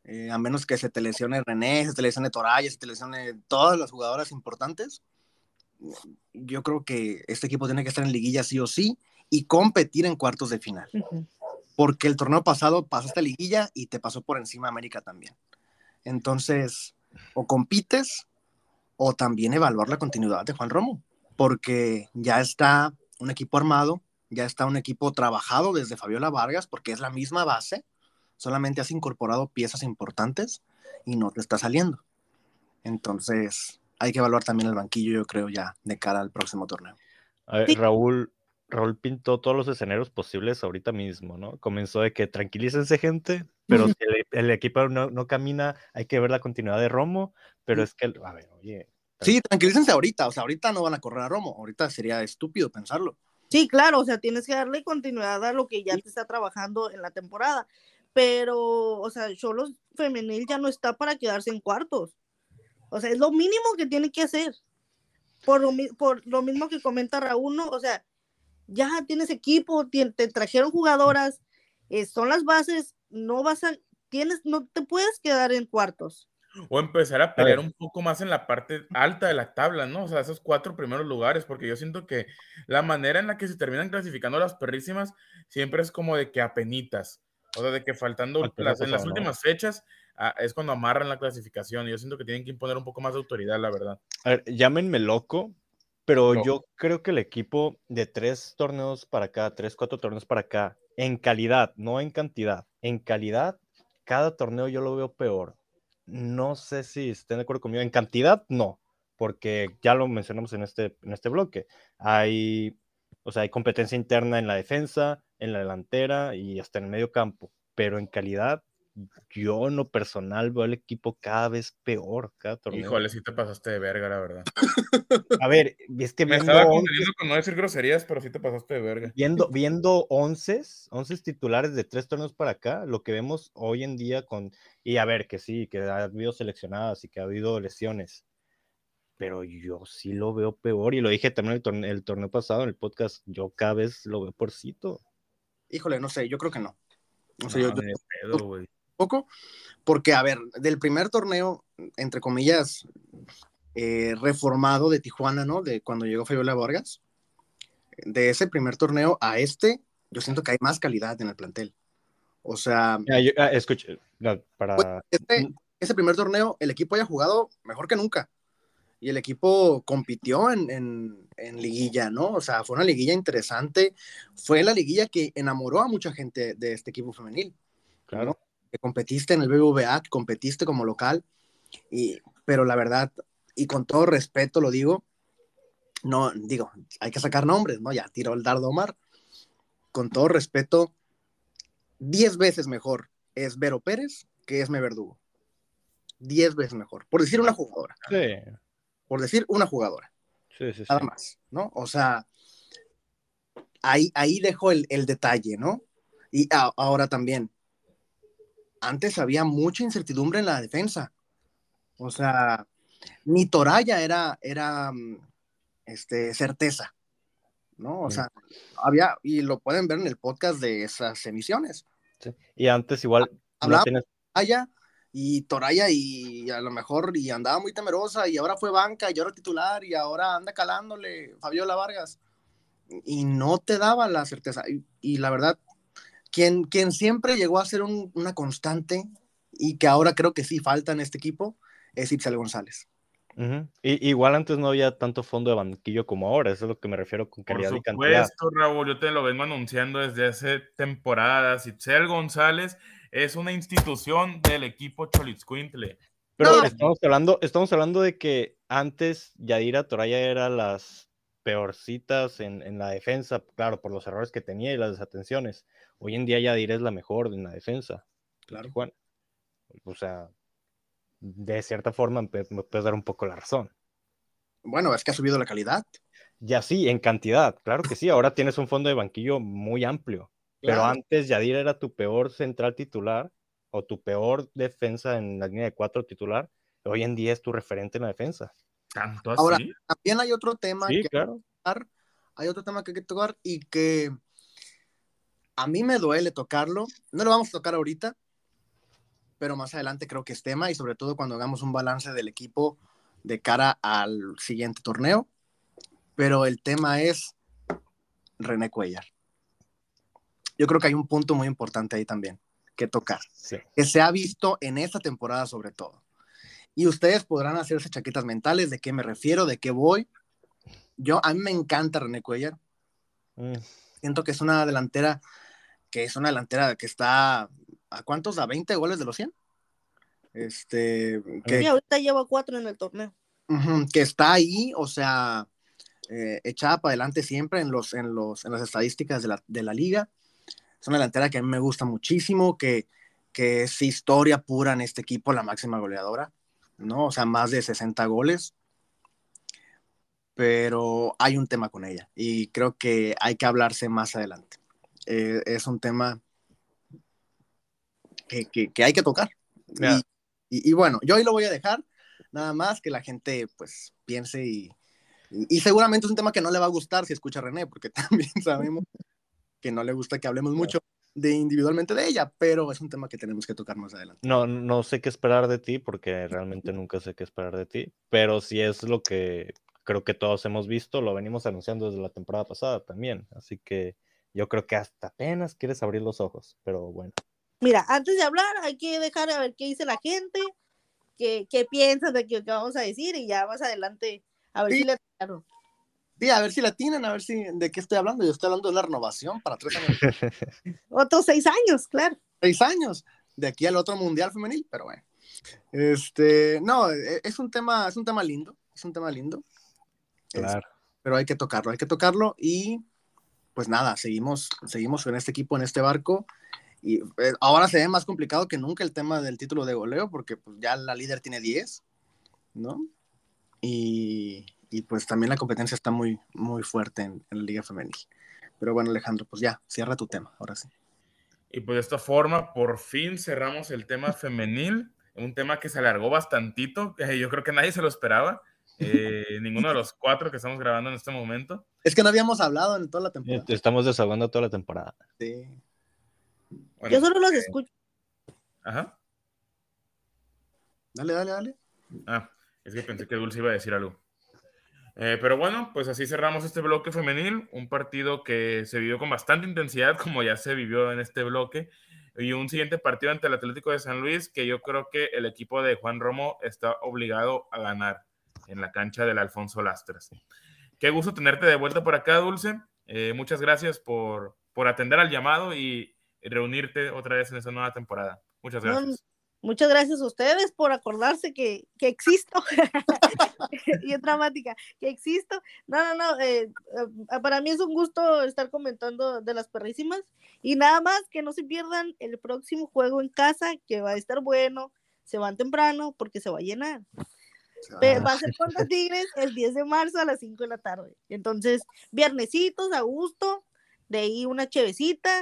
eh, a menos que se te lesione René, se te lesione Toraya, se te lesione todas las jugadoras importantes. Yo creo que este equipo tiene que estar en liguilla sí o sí y competir en cuartos de final. Porque el torneo pasado pasaste liguilla y te pasó por encima América también. Entonces, o compites o también evaluar la continuidad de Juan Romo, porque ya está un equipo armado, ya está un equipo trabajado desde Fabiola Vargas, porque es la misma base, solamente has incorporado piezas importantes y no te está saliendo. Entonces, hay que evaluar también el banquillo, yo creo, ya de cara al próximo torneo. A ver, Sí. Raúl, Raúl pintó todos los escenarios posibles ahorita mismo, ¿no? Comenzó de que tranquilícense gente, pero si el, el equipo no, no camina, hay que ver la continuidad de Romo, pero es que, a ver, oye, Sí, tranquilícense ahorita, o sea, ahorita no van a correr a Romo, ahorita sería estúpido pensarlo. Sí, claro, o sea, tienes que darle continuidad a lo que ya te está trabajando en la temporada. Pero, o sea, Cholos Femenil ya no está para quedarse en cuartos. O sea, es lo mínimo que tiene que hacer. Por lo, por lo mismo que comenta Raúl, ¿no? O sea, ya tienes equipo, te trajeron jugadoras, eh, son las bases, no vas a, tienes, no te puedes quedar en cuartos. O empezar a pelear ver. un poco más en la parte alta de la tabla, ¿no? O sea, esos cuatro primeros lugares, porque yo siento que la manera en la que se terminan clasificando las perrísimas siempre es como de que apenitas. O sea, de que faltando las, en las últimas fechas ah, es cuando amarran la clasificación. Y yo siento que tienen que imponer un poco más de autoridad, la verdad. a ver, llámenme loco, pero No. yo creo que el equipo de tres torneos para acá, tres, cuatro torneos para acá, en calidad, no en cantidad, en calidad, cada torneo yo lo veo peor. No sé si estén de acuerdo conmigo. En cantidad, no, porque ya lo mencionamos en este, en este bloque. Hay, o sea, hay competencia interna en la defensa, en la delantera y hasta en el medio campo, pero en calidad, yo en lo personal veo al equipo cada vez peor cada torneo. Híjole, sí te pasaste de verga, la verdad. A ver, es que Me viendo, estaba once- conteniendo con no decir groserías, pero sí te pasaste de verga. viendo, viendo onces, onces titulares de tres torneos para acá, lo que vemos hoy en día con, y a ver, que sí, que ha habido seleccionadas y que ha habido lesiones, pero yo sí lo veo peor, y lo dije también el torneo, el torneo pasado en el podcast, yo cada vez lo veo porcito. Híjole, no sé, yo creo que no. O sea, yo, No, yo de pedo. Poco, porque, a ver, del primer torneo, entre comillas, eh, reformado de Tijuana, ¿no? De cuando llegó Fabiola Vargas, de ese primer torneo a este, yo siento que hay más calidad en el plantel. O sea, Ah, yo- ah, escuche, no, para... pues, este, ese primer torneo, el equipo haya jugado mejor que nunca. Y el equipo compitió en, en, en liguilla, ¿no? O sea, fue una liguilla interesante. Fue la liguilla que enamoró a mucha gente de este equipo femenil. Claro. ¿no? Que competiste en el BBVA, que competiste como local. Y, pero la verdad, y con todo respeto lo digo, no, digo, hay que sacar nombres, ¿no? Ya tiró el dardo Omar. Con todo respeto, 10 veces mejor es Vero Pérez que Esme Verdugo. 10 veces mejor. Por decir una jugadora. Sí, Por decir una jugadora. sí, sí. sí. Nada más, ¿no? O sea, ahí, ahí dejo el, el detalle, ¿no? Y a- ahora también, antes había mucha incertidumbre en la defensa. O sea, ni Toraya era, era mm, este, certeza, ¿no? O Sí. sea, había, y lo pueden ver en el podcast de esas emisiones. Sí. Y antes igual no Hablaba- tienes Toraya y Toraya y a lo mejor y andaba muy temerosa y ahora fue banca y ahora titular y ahora anda calándole Fabiola Vargas y no te daba la certeza y, y la verdad quien, quien siempre llegó a ser un- una constante y que ahora creo que sí falta en este equipo es Itzel González. I- igual antes no había tanto fondo de banquillo como ahora, eso es lo que me refiero con Por calidad y cantidad. supuesto, Raúl, yo te lo vengo anunciando desde hace temporadas. Itzel González es una institución del equipo Cholitzcuintle. Pero No. estamos hablando, estamos hablando de que antes Yadira Toraya era las peorcitas en, en la defensa, claro, por los errores que tenía y las desatenciones. Hoy en día Yadira es la mejor en la defensa. Claro. Tijuana. O sea, de cierta forma me, me puedes dar un poco la razón. Bueno, es que ha subido la calidad. Ya sí, en cantidad, claro que sí. Ahora tienes un fondo de banquillo muy amplio. Pero antes Yadira era tu peor central titular o tu peor defensa en la línea de cuatro titular. Hoy en día es tu referente en la defensa. ¿Tanto Ahora? También hay otro tema Sí, que claro. tocar, hay otro tema que hay que tocar y que a mí me duele tocarlo. No lo vamos a tocar ahorita, pero más adelante creo que es tema y sobre todo cuando hagamos un balance del equipo de cara al siguiente torneo. Pero el tema es René Cuellar. Yo creo que hay un punto muy importante ahí también que tocar, Sí. que se ha visto en esta temporada sobre todo. Y ustedes podrán hacerse chaquetas mentales de qué me refiero, de qué voy. Yo, a mí me encanta René Cuellar. Mm, Siento que es una delantera, que es una delantera que está, ¿a cuántos? ¿A 20 goles de los 100? Este, que, ahorita lleva cuatro en el torneo. Que está ahí, o sea, eh, echada para adelante siempre en, los, en, los, en las estadísticas de la, de la liga. Es una delantera que a mí me gusta muchísimo, que, que es historia pura en este equipo, la máxima goleadora, ¿no? O sea, más de 60 goles. Pero hay un tema con ella y creo que hay que hablarse más adelante. Eh, es un tema que, que, que hay que tocar. Y, y, y bueno, yo ahí lo voy a dejar, nada más que la gente pues piense y, y, y seguramente es un tema que no le va a gustar si escucha a René, porque también sabemos que no le gusta que hablemos mucho de individualmente de ella, pero es un tema que tenemos que tocar más adelante. No, no sé qué esperar de ti porque realmente nunca sé qué esperar de ti, pero si es lo que creo que todos hemos visto, lo venimos anunciando desde la temporada pasada también, así que yo creo que hasta apenas quieres abrir los ojos, pero bueno. Mira, antes de hablar, hay que dejar a ver qué dice la gente, qué, qué piensas de qué, qué vamos a decir y ya más adelante a ver Sí. si le claro. Sí, a ver si la tienen, a ver si de qué estoy hablando. Yo estoy hablando de la renovación para tres años, Otros seis años, claro. seis años, de aquí al otro mundial femenil, pero bueno. Este, no, e- es un tema, es un tema lindo, es un tema lindo. Es- Claro. pero hay que tocarlo, hay que tocarlo y pues nada, seguimos, seguimos en este equipo, en este barco y eh, ahora se ve más complicado que nunca el tema del título de goleo porque pues ya la líder tiene 10, ¿no? Y, y, pues también la competencia está muy, muy fuerte en, en la liga femenil. Pero bueno, Alejandro, pues ya, cierra tu tema, ahora sí. Y pues de esta forma, por fin cerramos el tema femenil, un tema que se alargó bastantito, que yo creo que nadie se lo esperaba, eh, ninguno de los cuatro que estamos grabando en este momento. Es que no habíamos hablado en toda la temporada. Estamos desahogando toda la temporada. Sí. Bueno, Yo solo los eh, escucho. Ajá. Dale, dale, dale. Ah, es que pensé que Dulce iba a decir algo. Eh, pero bueno, pues así cerramos este bloque femenil, un partido que se vivió con bastante intensidad, como ya se vivió en este bloque, y un siguiente partido ante el Atlético de San Luis, que yo creo que el equipo de Juan Romo está obligado a ganar en la cancha del Alfonso Lastras. Qué gusto tenerte de vuelta por acá, Dulce. Eh, muchas gracias por, por atender al llamado y reunirte otra vez en esta nueva temporada. Muchas gracias. Muchas gracias a ustedes por acordarse que, que existo. y es dramática, que existo. No, no, no. eh, eh, para mí es un gusto estar comentando de las perrísimas. Y nada más que no se pierdan el próximo juego en casa, que va a estar bueno. Se van temprano porque se va a llenar. Pe- Va a ser contra Tigres el 10 de marzo a las 5 de la tarde. Entonces, viernesitos a gusto, de ahí una chevecita,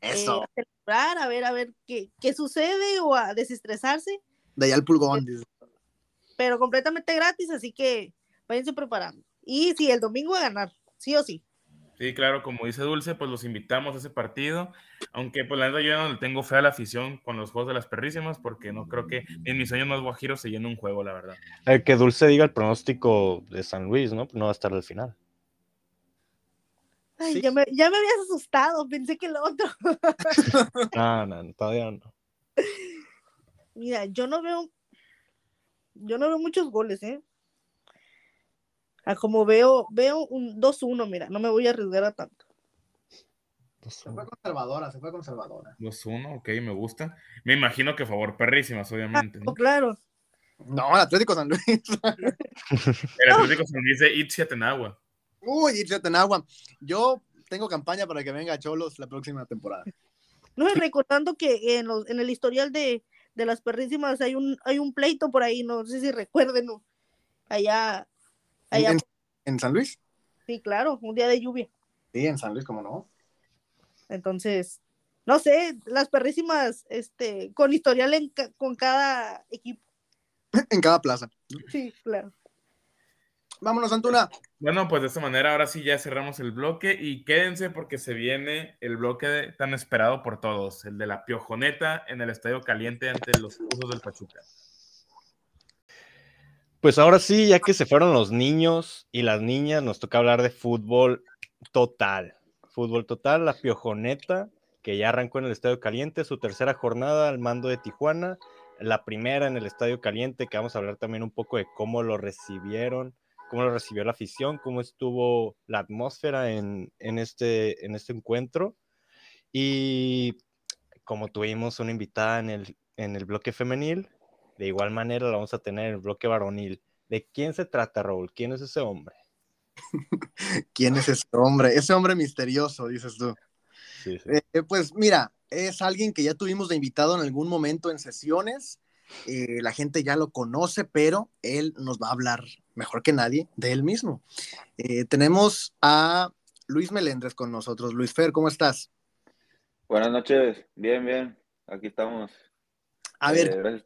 eh, Eso. a a ver, a ver qué, qué sucede o a desestresarse, De allá al pulgón. dice. pero completamente gratis, así que váyanse preparando. Y sí, el domingo a ganar, sí o sí. Sí, claro, como dice Dulce, pues los invitamos a ese partido, aunque pues la verdad yo no le tengo fe a la afición con los juegos de las perrísimas, porque no creo que en mis sueños más guajiros se llene un juego, la verdad. Que Dulce diga el pronóstico de San Luis, ¿no? No va a estar al final. Ay, Sí. ya, me, ya me habías asustado, pensé que lo otro. No, no, no, todavía no. Mira, yo no veo, yo no veo muchos goles, ¿eh? A como veo, veo un 2-1, mira, no me voy a arriesgar a tanto. Se fue conservadora, se fue conservadora. 2-1, ok, me gusta. Me imagino que favor perrísimas, obviamente. ¿no? Oh, claro. No, el Atlético San Luis. El Atlético San Luis de Itzia Tenagua. Uy, Irse Tenagua. Yo tengo campaña para que venga Cholos la próxima temporada. No, y recordando que en, los, en el historial de, de las perrísimas hay un, hay un pleito por ahí, no sé si recuerden, ¿no? allá, allá, ¿En, en San Luis? sí, claro, un día de lluvia. Sí, en San Luis, ¿cómo no? Entonces, no sé, las perrísimas, este, con historial en con cada equipo. en cada plaza. Sí, claro. Vámonos, Antuna. Bueno, pues de esta manera ahora sí ya cerramos el bloque y quédense porque se viene el bloque de- tan esperado por todos, el de la piojoneta en el Estadio Caliente ante los Tuzos del Pachuca. Pues ahora sí, ya que se fueron los niños y las niñas, nos toca hablar de fútbol total. Fútbol total, la piojoneta, que ya arrancó en el Estadio Caliente, su tercera jornada al mando de Tijuana, la primera en el Estadio Caliente, que vamos a hablar también un poco de cómo lo recibieron, cómo lo recibió la afición, cómo estuvo la atmósfera en, en este, en este encuentro. Y como tuvimos una invitada en el, en el bloque femenil, de igual manera la vamos a tener en el bloque varonil. ¿De quién se trata, Raúl? ¿Quién es ese hombre? ¿Quién es ese hombre? Ese hombre misterioso, dices tú. Sí, sí. Eh, pues mira, es alguien que ya tuvimos de invitado en algún momento en sesiones. Eh, la gente ya lo conoce, pero él nos va a hablar mejor que nadie de él mismo. Eh, tenemos a Luis Melendres con nosotros. Luis Fer, ¿cómo estás? Buenas noches, bien, bien, aquí estamos. A ver,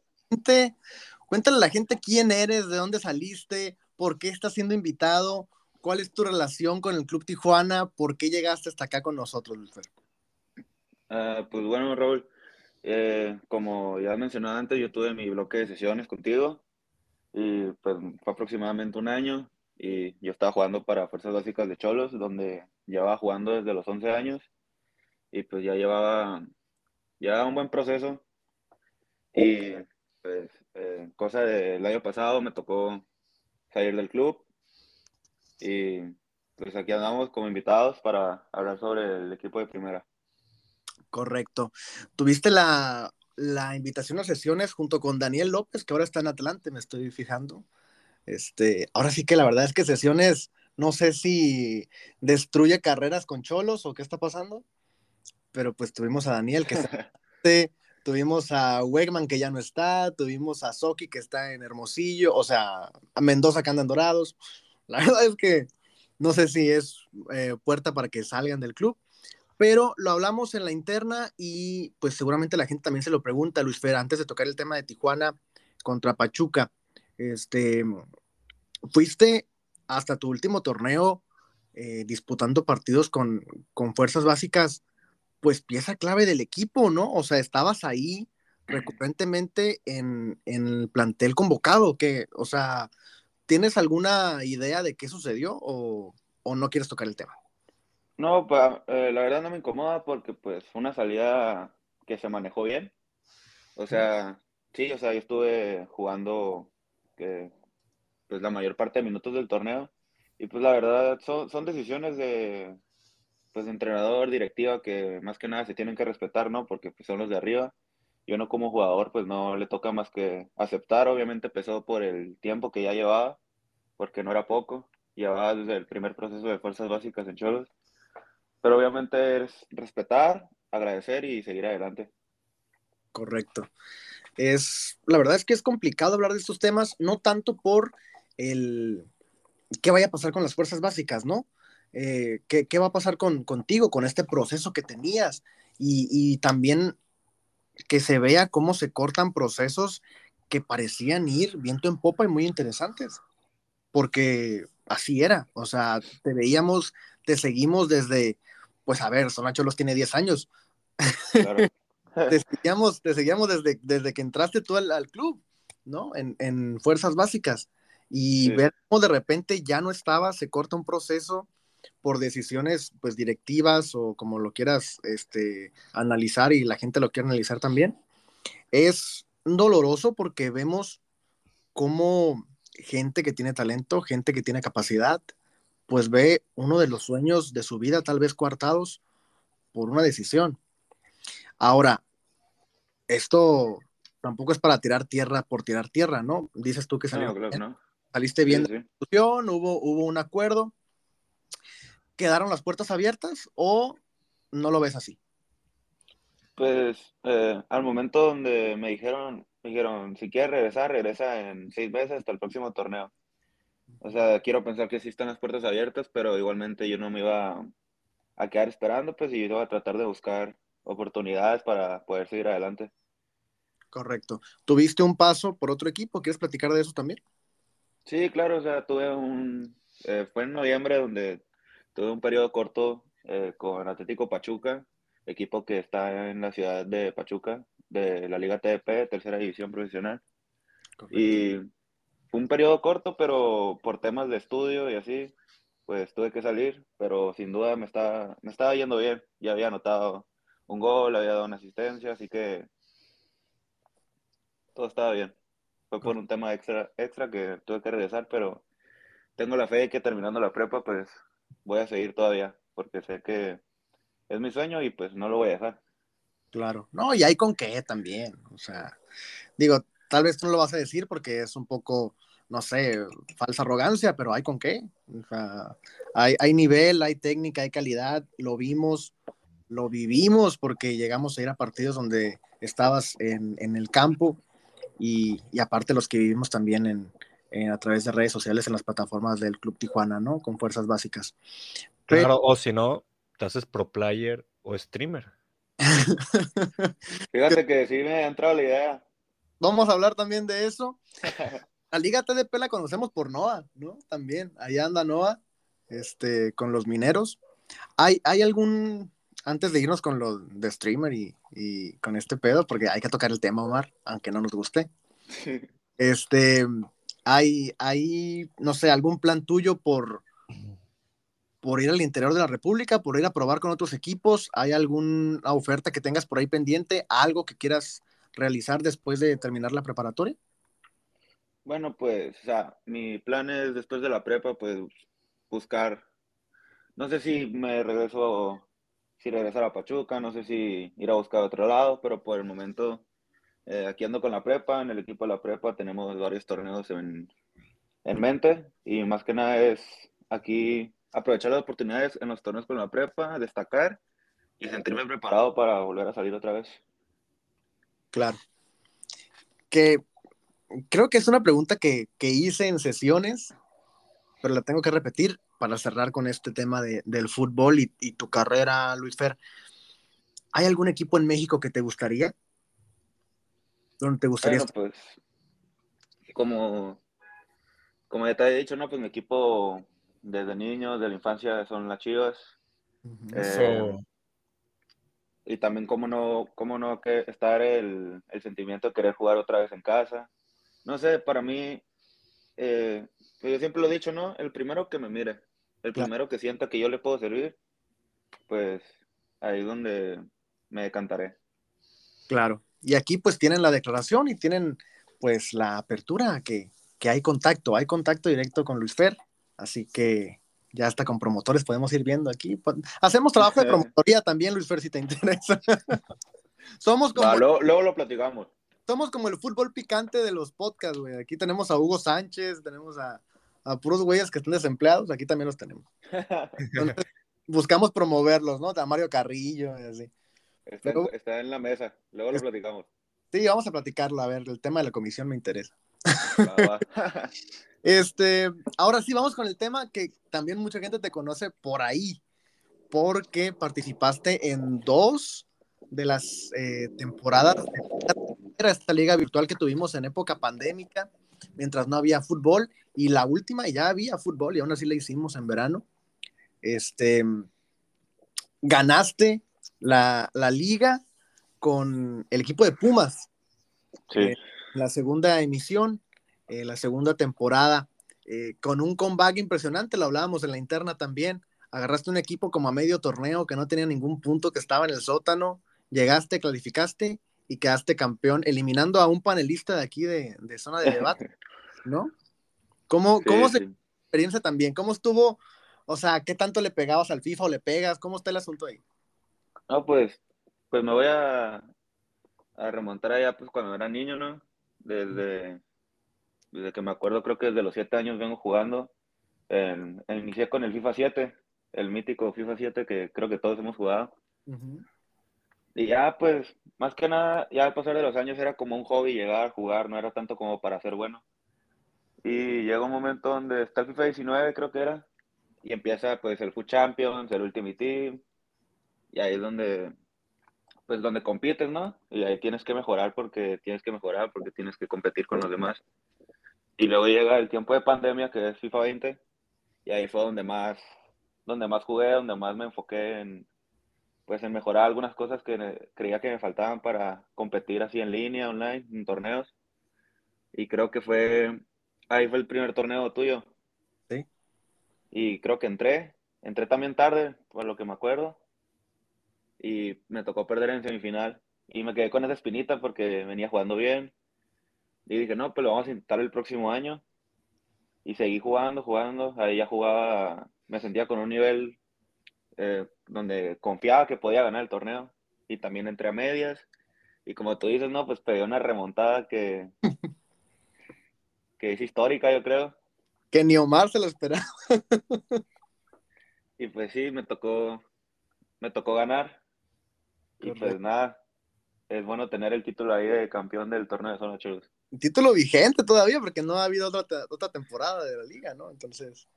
cuéntale a la gente quién eres, de dónde saliste, por qué estás siendo invitado, cuál es tu relación con el Club Tijuana, por qué llegaste hasta acá con nosotros, Luis Fer. Ah, pues bueno, Raúl, eh, como ya mencioné antes, yo tuve mi bloque de sesiones contigo y pues fue aproximadamente un año y yo estaba jugando para Fuerzas Básicas de Cholos, donde llevaba jugando desde los 11 años y pues ya llevaba, ya un buen proceso y pues eh, cosa del año pasado me tocó salir del club y pues aquí andamos como invitados para hablar sobre el equipo de primera. Correcto. Tuviste la, la invitación a sesiones junto con Daniel López, que ahora está en Atlante, me estoy fijando. Este, ahora sí que la verdad es que sesiones, no sé si destruye carreras con cholos o qué está pasando, pero pues tuvimos a Daniel que está, tuvimos a Wegman que ya no está, tuvimos a Soki que está en Hermosillo, o sea, a Mendoza que andan dorados. La verdad es que no sé si es eh, puerta para que salgan del club, pero lo hablamos en la interna y pues seguramente la gente también se lo pregunta, Luis Fer, antes de tocar el tema de Tijuana contra Pachuca. Este, fuiste hasta tu último torneo eh, disputando partidos con, con fuerzas básicas, pues pieza clave del equipo, ¿no? O sea, estabas ahí recurrentemente en, en el plantel convocado, que, o sea, ¿tienes alguna idea de qué sucedió o, o no quieres tocar el tema? No, pa, eh, la verdad no me incomoda porque pues fue una salida que se manejó bien. O sea, sí, o sea, yo estuve jugando que, pues la mayor parte de minutos del torneo y pues la verdad son, son decisiones de pues entrenador, directiva que más que nada se tienen que respetar, ¿no? Porque pues son los de arriba. Yo no como jugador pues no le toca más que aceptar, obviamente pesó por el tiempo que ya llevaba, porque no era poco, llevaba desde el primer proceso de fuerzas básicas en Cholos pero obviamente es respetar, agradecer y seguir adelante. Correcto. Es, la verdad es que es complicado hablar de estos temas, no tanto por el qué vaya a pasar con las fuerzas básicas, ¿no? Eh, ¿qué, ¿qué, va a pasar con, contigo, con este proceso que tenías? Y, y, también que se vea cómo se cortan procesos que parecían ir viento en popa y muy interesantes, porque así era, o sea, te veíamos, te seguimos desde pues a ver, Sonacho los tiene 10 años. te, seguíamos, te seguíamos desde, desde que entraste tú al, club, ¿no? En, en, fuerzas básicas. Y ver cómo de repente ya no estaba, se corta un proceso por decisiones pues directivas o como lo quieras este, analizar y la gente lo quiere analizar también. Es doloroso porque vemos cómo gente que tiene talento, gente que tiene capacidad, pues ve uno de los sueños de su vida tal vez coartados por una decisión. Ahora, esto tampoco es para tirar tierra por tirar tierra, ¿no? Dices tú que salió saliste bien de la discusión, hubo, hubo un acuerdo. ¿Quedaron las puertas abiertas o no lo ves así? Pues eh, al momento donde me dijeron, me dijeron, si quieres regresar, regresa en seis meses hasta el próximo torneo. O sea, quiero pensar que sí están las puertas abiertas, pero igualmente yo no me iba a quedar esperando, pues, y iba a tratar de buscar oportunidades para poder seguir adelante. Correcto. ¿Tuviste un paso por otro equipo? ¿Quieres platicar de eso también? Sí, claro, o sea, tuve un, eh, fue en noviembre donde tuve un periodo corto eh, con Atlético Pachuca, equipo que está en la ciudad de Pachuca, de la Liga TDP, tercera división profesional. Y fue un periodo corto, pero por temas de estudio y así, pues tuve que salir, pero sin duda me estaba, me estaba yendo bien. Ya había anotado un gol, había dado una asistencia, así que todo estaba bien. Fue por un tema extra, extra que tuve que regresar, pero tengo la fe de que terminando la prepa, pues voy a seguir todavía, porque sé que es mi sueño y pues no lo voy a dejar. Claro, no, y hay con qué también, o sea, digo, tal vez tú no lo vas a decir porque es un poco no sé, falsa arrogancia, pero hay con qué. O sea, hay, hay nivel, hay técnica, hay calidad, lo vimos, lo vivimos porque llegamos a ir a partidos donde estabas en, en el campo y, y, aparte los que vivimos también en, en, a través de redes sociales en las plataformas del Club Tijuana, ¿no? Con fuerzas básicas. Pero, claro, o si no, te haces pro player o streamer. Fíjate que sí me ha entrado la idea. Vamos a hablar también de eso. La Liga TDP la conocemos por Noah, ¿no? También, ahí anda Noah, este, con los mineros. ¿Hay, hay algún, antes de irnos con lo de streamer y, y, con este pedo, porque hay que tocar el tema, Omar, aunque no nos guste. Este, hay, hay, no sé, algún plan tuyo por, por ir al interior de la República, por ir a probar con otros equipos? ¿Hay alguna oferta que tengas por ahí pendiente? ¿Algo que quieras realizar después de terminar la preparatoria? Bueno, pues, o sea, mi plan es después de la prepa, pues, buscar, no sé si me regreso, si regresar a Pachuca, no sé si ir a buscar otro lado, pero por el momento, eh, aquí ando con la prepa, en el equipo de la prepa tenemos varios torneos en, en mente y más que nada es aquí aprovechar las oportunidades en los torneos con la prepa, destacar y sentirme preparado para volver a salir otra vez. Claro. Que creo que es una pregunta que, que, hice en sesiones, pero la tengo que repetir para cerrar con este tema de, del fútbol y, y, tu carrera, Luis Fer. ¿Hay algún equipo en México que te gustaría? ¿Dónde te gustaría? Bueno, pues, como, como ya te he dicho, ¿no? Pues mi equipo desde niño, de la infancia, son las Chivas. Uh -huh. eh, y también cómo no, cómo no que estar el, el, sentimiento de querer jugar otra vez en casa. No sé, para mí, eh, yo siempre lo he dicho, ¿no? El primero que me mire, el primero que sienta que yo le puedo servir, pues ahí es donde me decantaré. Claro. Y aquí pues tienen la declaración y tienen pues la apertura que, que hay contacto, hay contacto directo con Luis Fer. Así que ya hasta con promotores podemos ir viendo aquí. Hacemos trabajo de promotoría también, Luis Fer, si te interesa. Somos como... No, luego, luego, lo platicamos. Somos como el fútbol picante de los podcasts, güey. Aquí tenemos a Hugo Sánchez, tenemos a, a puros güeyes que están desempleados, aquí también los tenemos. Entonces, buscamos promoverlos, ¿no? A Mario Carrillo y así. Está, en la mesa, luego lo platicamos. Sí, vamos a platicarlo, a ver, el tema de la comisión me interesa. Va, va. Este, ahora sí, vamos con el tema que también mucha gente te conoce por ahí, porque participaste en dos de las eh, temporadas de esta liga virtual que tuvimos en época pandémica, mientras no había fútbol, y la última ya había fútbol y aún así la hicimos en verano. Este, ganaste la, la liga con el equipo de Pumas. Sí. Eh, la segunda emisión eh, la segunda temporada, eh, con un comeback impresionante, lo hablábamos en la interna también, agarraste un equipo como a medio torneo que no tenía ningún punto, que estaba en el sótano, llegaste, clasificaste y quedaste campeón, eliminando a un panelista de aquí de, de zona de debate, ¿no? ¿Cómo, sí, cómo se experiencia también? ¿Cómo estuvo? O sea, ¿qué tanto le pegabas al FIFA o le pegas? ¿Cómo está el asunto ahí? No, pues, pues me voy a, a remontar allá pues cuando era niño, ¿no? Desde, desde que me acuerdo, creo que desde los siete años vengo jugando. En, inicié con el FIFA 7, el mítico FIFA 7 que creo que todos hemos jugado. Uh -huh. Y ya, pues, más que nada, ya al pasar de los años era como un hobby llegar a jugar, no era tanto como para ser bueno. Y llega un momento donde está el FIFA 19, creo que era, y empieza pues el Food Champions, el Ultimate Team, y ahí es donde, pues donde compites, ¿no? Y ahí tienes que mejorar porque tienes que mejorar, porque tienes que competir con los demás. Y luego llega el tiempo de pandemia, que es FIFA 20, y ahí fue donde más, donde más jugué, donde más me enfoqué en, pues, en mejorar algunas cosas que creía que me faltaban para competir así en línea, online, en torneos. Y creo que fue, ahí fue el primer torneo tuyo. Sí. Y creo que entré, entré también tarde, por lo que me acuerdo. Y me tocó perder en semifinal. Y me quedé con esa espinita porque venía jugando bien y dije, no, pues lo vamos a intentar el próximo año. Y seguí jugando, jugando. Ahí ya jugaba, me sentía con un nivel eh, donde confiaba que podía ganar el torneo. Y también entré a medias. Y como tú dices, no, pues pegué una remontada que, que es histórica, yo creo. Que ni Omar se lo esperaba. Y pues sí, me tocó, me tocó ganar. Y pues nada, es bueno tener el título ahí de campeón del torneo de Zona Churros. Título vigente todavía, porque no ha habido otra, otra temporada de la liga, ¿no? Entonces,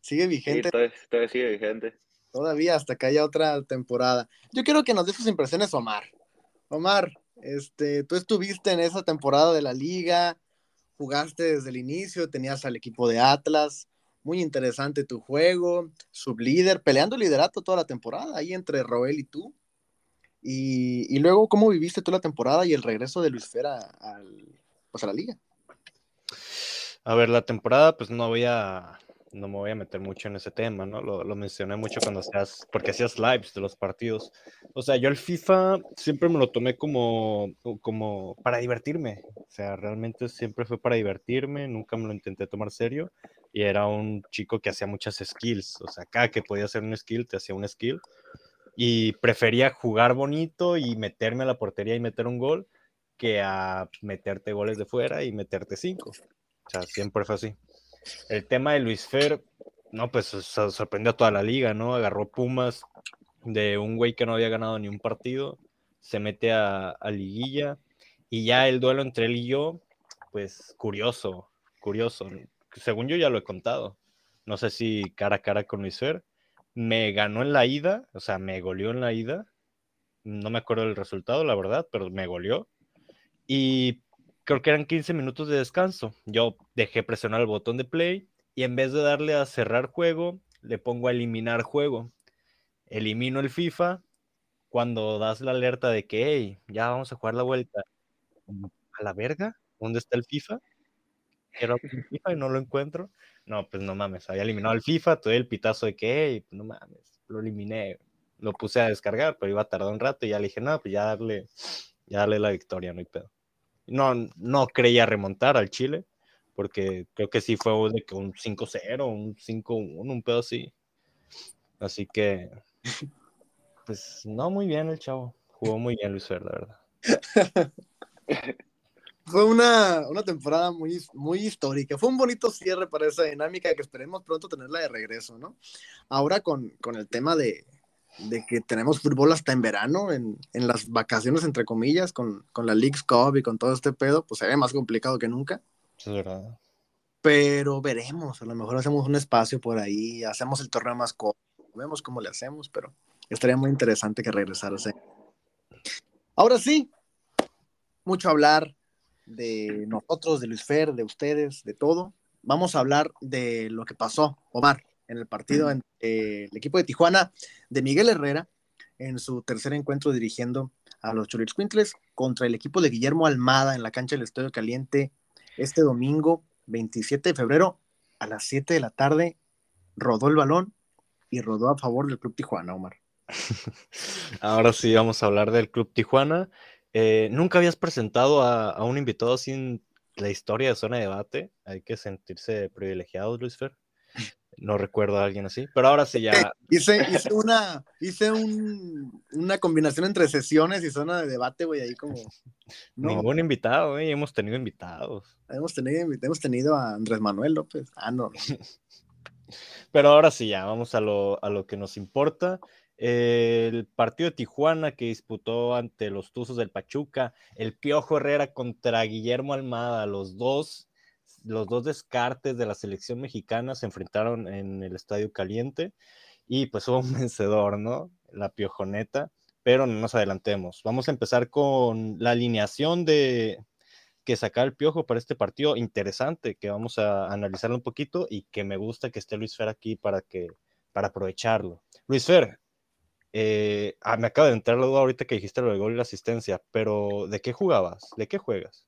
sigue Sí, vigente todavía, todavía sigue vigente. todavía hasta que haya otra temporada. Yo quiero que nos dé sus impresiones, Omar. Omar, este, tú estuviste en esa temporada de la liga, jugaste desde el inicio, tenías al equipo de Atlas, muy interesante tu juego, sublíder, peleando el liderato toda la temporada, ahí entre Roel y tú. Y, luego, ¿cómo viviste tú la temporada y el regreso de Luis Fera al, pues a la liga? A ver, la temporada, pues no voy a, no me voy a meter mucho en ese tema, ¿no? Lo, lo mencioné mucho cuando hacías, porque hacías lives de los partidos. O sea, yo el FIFA siempre me lo tomé como, como para divertirme. O sea, realmente siempre fue para divertirme, nunca me lo intenté tomar serio. Y era un chico que hacía muchas skills. O sea, cada que podía hacer un skill, te hacía un skill. Y prefería jugar bonito y meterme a la portería y meter un gol que a meterte goles de fuera y meterte cinco. O sea, siempre fue así. El tema de Luis Fer, no, pues so- sorprendió a toda la liga, ¿no? Agarró Pumas de un güey que no había ganado ni un partido, se mete a, a liguilla y ya el duelo entre él y yo, pues curioso, curioso. Según yo ya lo he contado. No sé si cara a cara con Luis Fer. Me ganó en la ida, o sea, me goleó en la ida. No me acuerdo del resultado, la verdad, pero me goleó. Y creo que eran 15 minutos de descanso. Yo dejé presionar el botón de play y en vez de darle a cerrar juego, le pongo a eliminar juego. Elimino el FIFA cuando das la alerta de que, hey, ya vamos a jugar la vuelta. ¿A la verga? ¿Dónde está el FIFA? Quiero el FIFA y no lo encuentro. No, pues no mames, había eliminado el FIFA, todo el pitazo de que, hey, no mames, lo eliminé. Lo puse a descargar, pero iba a tardar un rato y ya le dije, no, pues ya darle, ya darle la victoria, no hay pedo. No, no creía remontar al Chile, porque creo que sí fue de que un 5-0, un 5-1, un pedo así. Así que, pues no, muy bien el chavo. Jugó muy bien Luis Fer, la verdad. Fue una, una temporada muy, muy histórica. Fue un bonito cierre para esa dinámica que esperemos pronto tenerla de regreso, ¿no? Ahora con, con el tema de, de que tenemos fútbol hasta en verano, en, en las vacaciones, entre comillas, con, con la League's Cup y con todo este pedo, pues se ve más complicado que nunca. Eso es verdad. Pero veremos, a lo mejor hacemos un espacio por ahí, hacemos el torneo más corto, vemos cómo le hacemos, pero estaría muy interesante que regresara. Ahora sí, mucho hablar de nosotros, de Luis Fer, de ustedes, de todo. Vamos a hablar de lo que pasó, Omar, en el partido entre el equipo de Tijuana de Miguel Herrera en su tercer encuentro dirigiendo a los Cholitzcuintles contra el equipo de Guillermo Almada en la cancha del Estadio Caliente este domingo 27 de febrero a las 7 de la tarde. Rodó el balón y rodó a favor del Club Tijuana, Omar. Ahora sí vamos a hablar del Club Tijuana. Eh, Nunca habías presentado a, a, un invitado sin la historia de zona de debate. Hay que sentirse privilegiados, Luis Fer. No recuerdo a alguien así, pero ahora sí ya. hice, hice, una, hice un, una combinación entre sesiones y zona de debate, güey, ahí como. No. Ningún invitado, güey. Hemos tenido invitados. Hemos tenido, hemos tenido a Andrés Manuel López. Ah, no. pero ahora sí ya, vamos a lo, a lo que nos importa el partido de Tijuana que disputó ante los Tuzos del Pachuca, el Piojo Herrera contra Guillermo Almada, los dos, los dos descartes de la selección mexicana se enfrentaron en el Estadio Caliente y pues hubo un vencedor, ¿no? La Piojoneta, pero no nos adelantemos. Vamos a empezar con la alineación de que saca el Piojo para este partido interesante que vamos a analizarlo un poquito y que me gusta que esté Luis Fer aquí para que para aprovecharlo. Luis Fer, eh, ah, me acaba de entrar la duda ahorita que dijiste lo del gol y la asistencia, pero ¿de qué jugabas? ¿De qué juegas?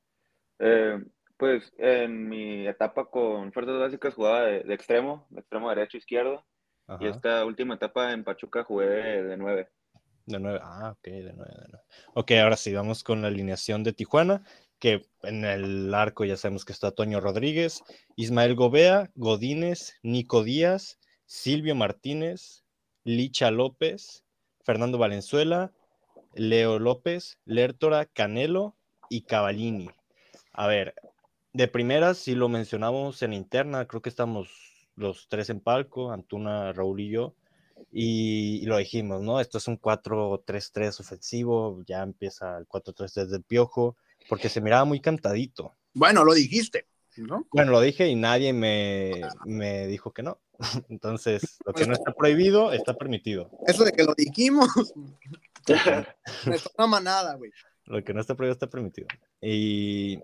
Eh, pues en mi etapa con Fuerzas Básicas jugaba de, de extremo, de extremo derecho, izquierdo. Ajá. Y esta última etapa en Pachuca jugué de, de 9. De 9, ah, ok, de 9, de 9. Ok, ahora sí, vamos con la alineación de Tijuana, que en el arco ya sabemos que está Toño Rodríguez, Ismael Gobea, Godínez, Nico Díaz, Silvio Martínez, Licha López, Fernando Valenzuela, Leo López, Lertora, Canelo y Cavallini. A ver, de primeras, si lo mencionamos en interna, creo que estamos los tres en palco, Antuna, Raúl y yo, y, lo dijimos, ¿no? Esto es un 4-3-3 ofensivo, ya empieza el 4-3-3 del piojo, porque se miraba muy cantadito. Bueno, lo dijiste, ¿no? Bueno, lo dije y nadie me, me dijo que no. Entonces, lo que no está prohibido está permitido. Eso de que lo dijimos. me una manada, güey. Lo que no está prohibido está permitido. Y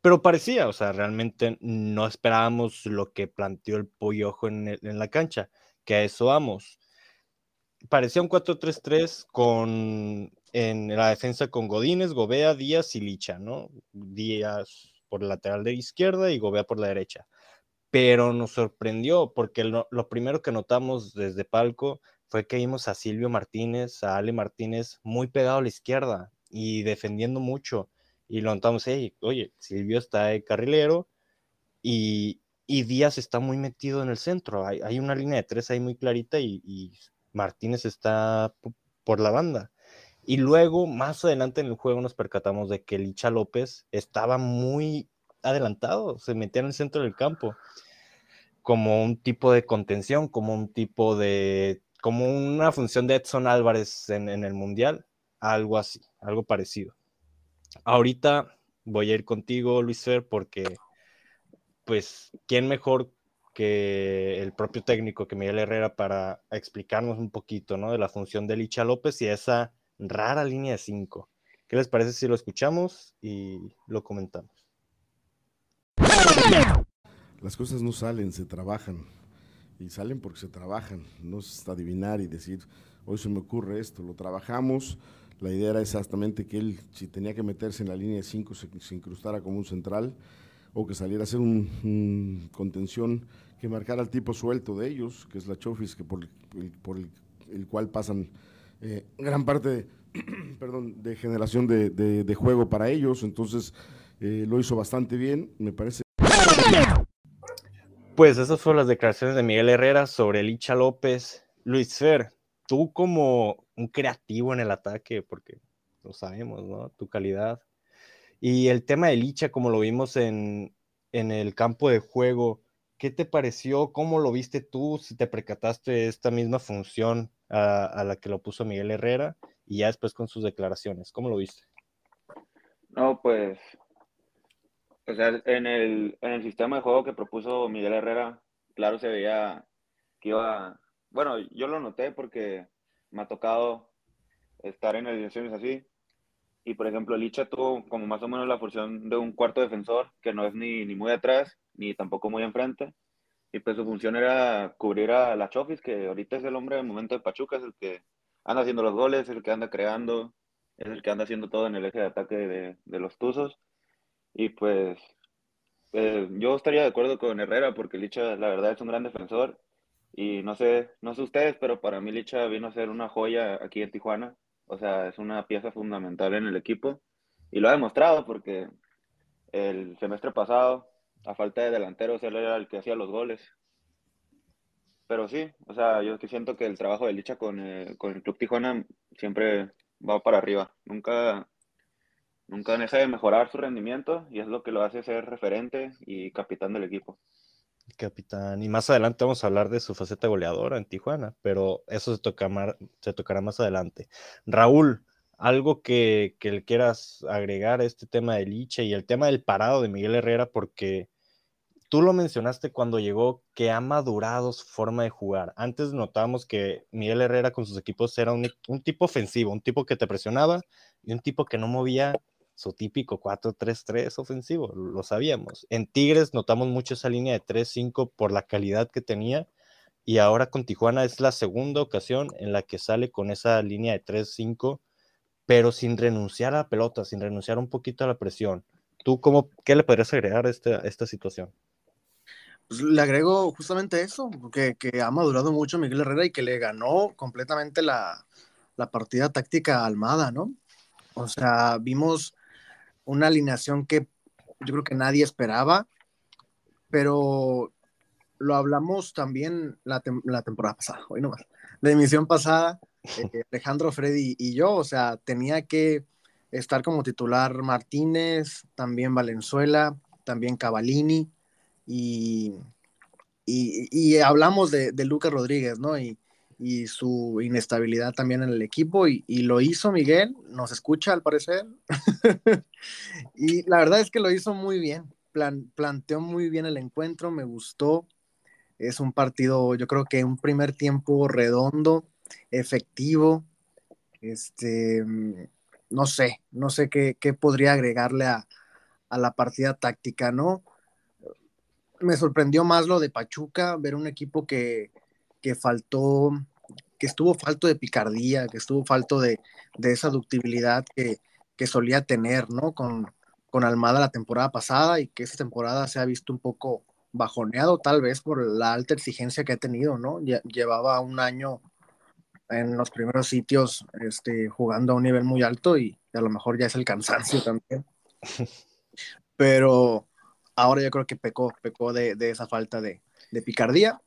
pero parecía, o sea, realmente no esperábamos lo que planteó el Pollojo en, en la cancha, que a eso vamos. Parecía un 4-3-3 con en la defensa con Godínez, Gobea, Díaz y Licha, ¿no? Díaz por el lateral de izquierda y Gobea por la derecha. Pero nos sorprendió porque lo, lo primero que notamos desde palco fue que vimos a Silvio Martínez, a Ale Martínez muy pegado a la izquierda y defendiendo mucho y lo notamos, oye, Silvio está de carrilero y, y, Díaz está muy metido en el centro. Hay, hay una línea de tres ahí muy clarita y, Martínez está por la banda. Y luego, más adelante en el juego, nos percatamos de que Licha López estaba muy adelantado, se metía en el centro del campo, como un tipo de contención, como un tipo de, como una función de Edson Álvarez en, el Mundial, algo así, algo parecido. Ahorita voy a ir contigo, Luis Fer, porque, pues, ¿quién mejor que el propio técnico, que Miguel Herrera, para explicarnos un poquito, ¿no? De la función de Licha López y esa rara línea de cinco. ¿Qué les parece si lo escuchamos y lo comentamos? Las cosas no salen, se trabajan. Y salen porque se trabajan. No es adivinar y decir, hoy se me ocurre esto. Lo trabajamos, la idea era exactamente que él, si tenía que meterse en la línea de 5, se, incrustara como un central o que saliera a hacer un, contención que marcara el tipo suelto de ellos, que es la Chofis, que por, el, por el, cual pasan eh, gran parte de, perdón, de generación de, juego para ellos. Entonces eh, lo hizo bastante bien, me parece. Pues esas fueron las declaraciones de Miguel Herrera sobre Licha López. Luis Fer, tú como un creativo en el ataque, porque lo sabemos, ¿no? Tu calidad. Y el tema de Licha, como lo vimos en, el campo de juego, ¿qué te pareció? ¿Cómo lo viste tú? Si te percataste esta misma función a, la que lo puso Miguel Herrera y ya después con sus declaraciones, ¿cómo lo viste? No, pues, o sea, en el, en el sistema de juego que propuso Miguel Herrera, claro se veía que iba, bueno, yo lo noté porque me ha tocado estar en alineaciones así. Y por ejemplo, Licha tuvo como más o menos la función de un cuarto defensor, que no es ni, ni muy atrás, ni tampoco muy enfrente. Y pues su función era cubrir a la Chofis, que ahorita es el hombre del momento de Pachuca, es el que anda haciendo los goles, es el que anda creando, es el que anda haciendo todo en el eje de ataque de, de los Tuzos. Y pues eh, yo estaría de acuerdo con Herrera, porque Licha la verdad es un gran defensor y no sé, no sé ustedes, pero para mí Licha vino a ser una joya aquí en Tijuana. O sea, es una pieza fundamental en el equipo. Y lo ha demostrado porque el semestre pasado, a falta de delanteros, él era el que hacía los goles. Pero sí, o sea, yo siento que el trabajo de Licha con, eh, con el Club Tijuana siempre va para arriba. Nunca, nunca deja de mejorar su rendimiento y es lo que lo hace ser referente y capitán del equipo capitán. Y más adelante vamos a hablar de su faceta goleadora en Tijuana, pero eso se, toca se tocará más adelante. Raúl, algo que, que, le quieras agregar a este tema de Liche y el tema del parado de Miguel Herrera, porque tú lo mencionaste cuando llegó, que ha madurado su forma de jugar. Antes notábamos que Miguel Herrera con sus equipos era un, un tipo ofensivo, un tipo que te presionaba y un tipo que no movía su típico 4-3-3 ofensivo, lo sabíamos. En Tigres notamos mucho esa línea de 3-5 por la calidad que tenía y ahora con Tijuana es la segunda ocasión en la que sale con esa línea de 3-5, pero sin renunciar a la pelota, sin renunciar un poquito a la presión. ¿Tú cómo, qué le podrías agregar a esta, esta situación? Pues le agrego justamente eso, que, que, ha madurado mucho Miguel Herrera y que le ganó completamente la, la partida táctica Almada, ¿no? O sea, vimos una alineación que yo creo que nadie esperaba, pero lo hablamos también la, temporada pasada, hoy nomás, la emisión pasada, eh, Alejandro, Freddy y yo, o sea, tenía que estar como titular Martínez, también Valenzuela, también Cavalini y, y, hablamos de, de, Lucas Rodríguez, ¿no? Y, y, su inestabilidad también en el equipo y, lo hizo Miguel, nos escucha al parecer y la verdad es que lo hizo muy bien, Plan, planteó muy bien el encuentro, me gustó, es un partido, yo creo que un primer tiempo redondo, efectivo, este, no sé, no sé qué, podría agregarle a, la partida táctica, ¿no? Me sorprendió más lo de Pachuca, ver un equipo que, faltó, que estuvo falto de picardía, que estuvo falto de, esa ductibilidad que, solía tener, ¿no? Con, con Almada la temporada pasada y que esta temporada se ha visto un poco bajoneado tal vez por la alta exigencia que ha tenido, ¿no? Llevaba un año en los primeros sitios este, jugando a un nivel muy alto y a lo mejor ya es el cansancio también. Pero ahora yo creo que pecó, pecó de, esa falta de, picardía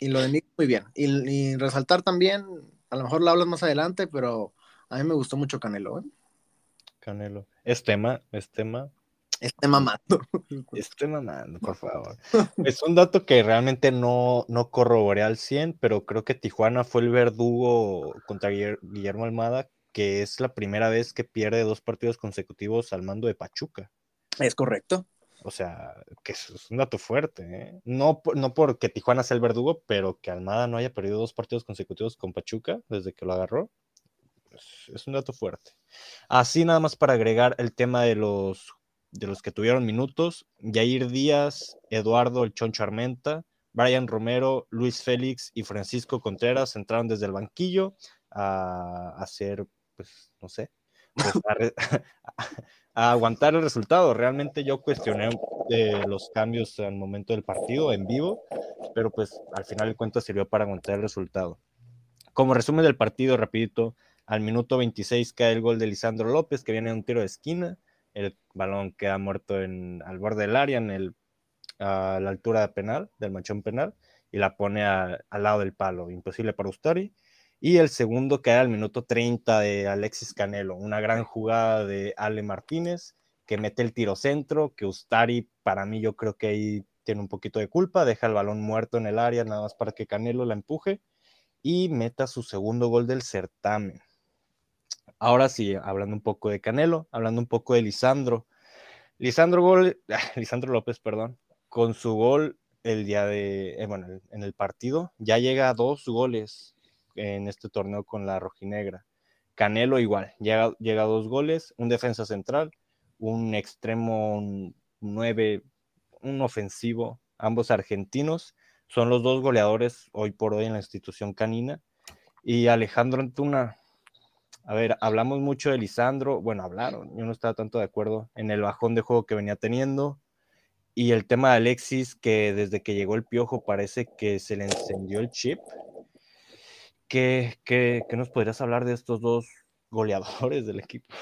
y lo de mí muy bien. Y, resaltar también, a lo mejor lo hablas más adelante, pero a mí me gustó mucho Canelo. ¿eh? Canelo. Es tema, es tema. Esté mamando. Esté mamando, por favor. Es un dato que realmente no, no corroboré al 100, pero creo que Tijuana fue el verdugo contra Guillermo Almada, que es la primera vez que pierde dos partidos consecutivos al mando de Pachuca. Es correcto. O sea, que es un dato fuerte. ¿eh? No, no porque Tijuana sea el verdugo, pero que Almada no haya perdido dos partidos consecutivos con Pachuca desde que lo agarró. es un dato fuerte. Así nada más para agregar el tema de los de los que tuvieron minutos, Jair Díaz, Eduardo El Choncho Armenta, Brian Romero, Luis Félix y Francisco Contreras entraron desde el banquillo a hacer, pues, no sé, pues, a, aguantar el resultado. Realmente yo cuestioné eh, los cambios al momento del partido en vivo, pero pues al final el cuento sirvió para aguantar el resultado. Como resumen del partido, rapidito, al minuto 26 cae el gol de Lisandro López, que viene de un tiro de esquina el balón queda muerto en, al borde del área, en el, a la altura penal, del manchón penal, y la pone al lado del palo, imposible para Ustari. Y el segundo queda al minuto 30 de Alexis Canelo, una gran jugada de Ale Martínez, que mete el tiro centro, que Ustari, para mí, yo creo que ahí tiene un poquito de culpa, deja el balón muerto en el área, nada más para que Canelo la empuje y meta su segundo gol del certamen. Ahora sí, hablando un poco de Canelo, hablando un poco de Lisandro. Lisandro, gol, Lisandro López, perdón, con su gol el día de, eh, bueno, en el partido, ya llega a dos goles en este torneo con la rojinegra. Canelo igual, llega, llega a dos goles, un defensa central, un extremo nueve, un ofensivo, ambos argentinos, son los dos goleadores hoy por hoy en la institución canina. Y Alejandro Antuna, a ver, hablamos mucho de Lisandro, bueno, hablaron, yo no estaba tanto de acuerdo en el bajón de juego que venía teniendo. Y el tema de Alexis, que desde que llegó el piojo parece que se le encendió el chip. ¿Qué, qué, qué nos podrías hablar de estos dos goleadores del equipo?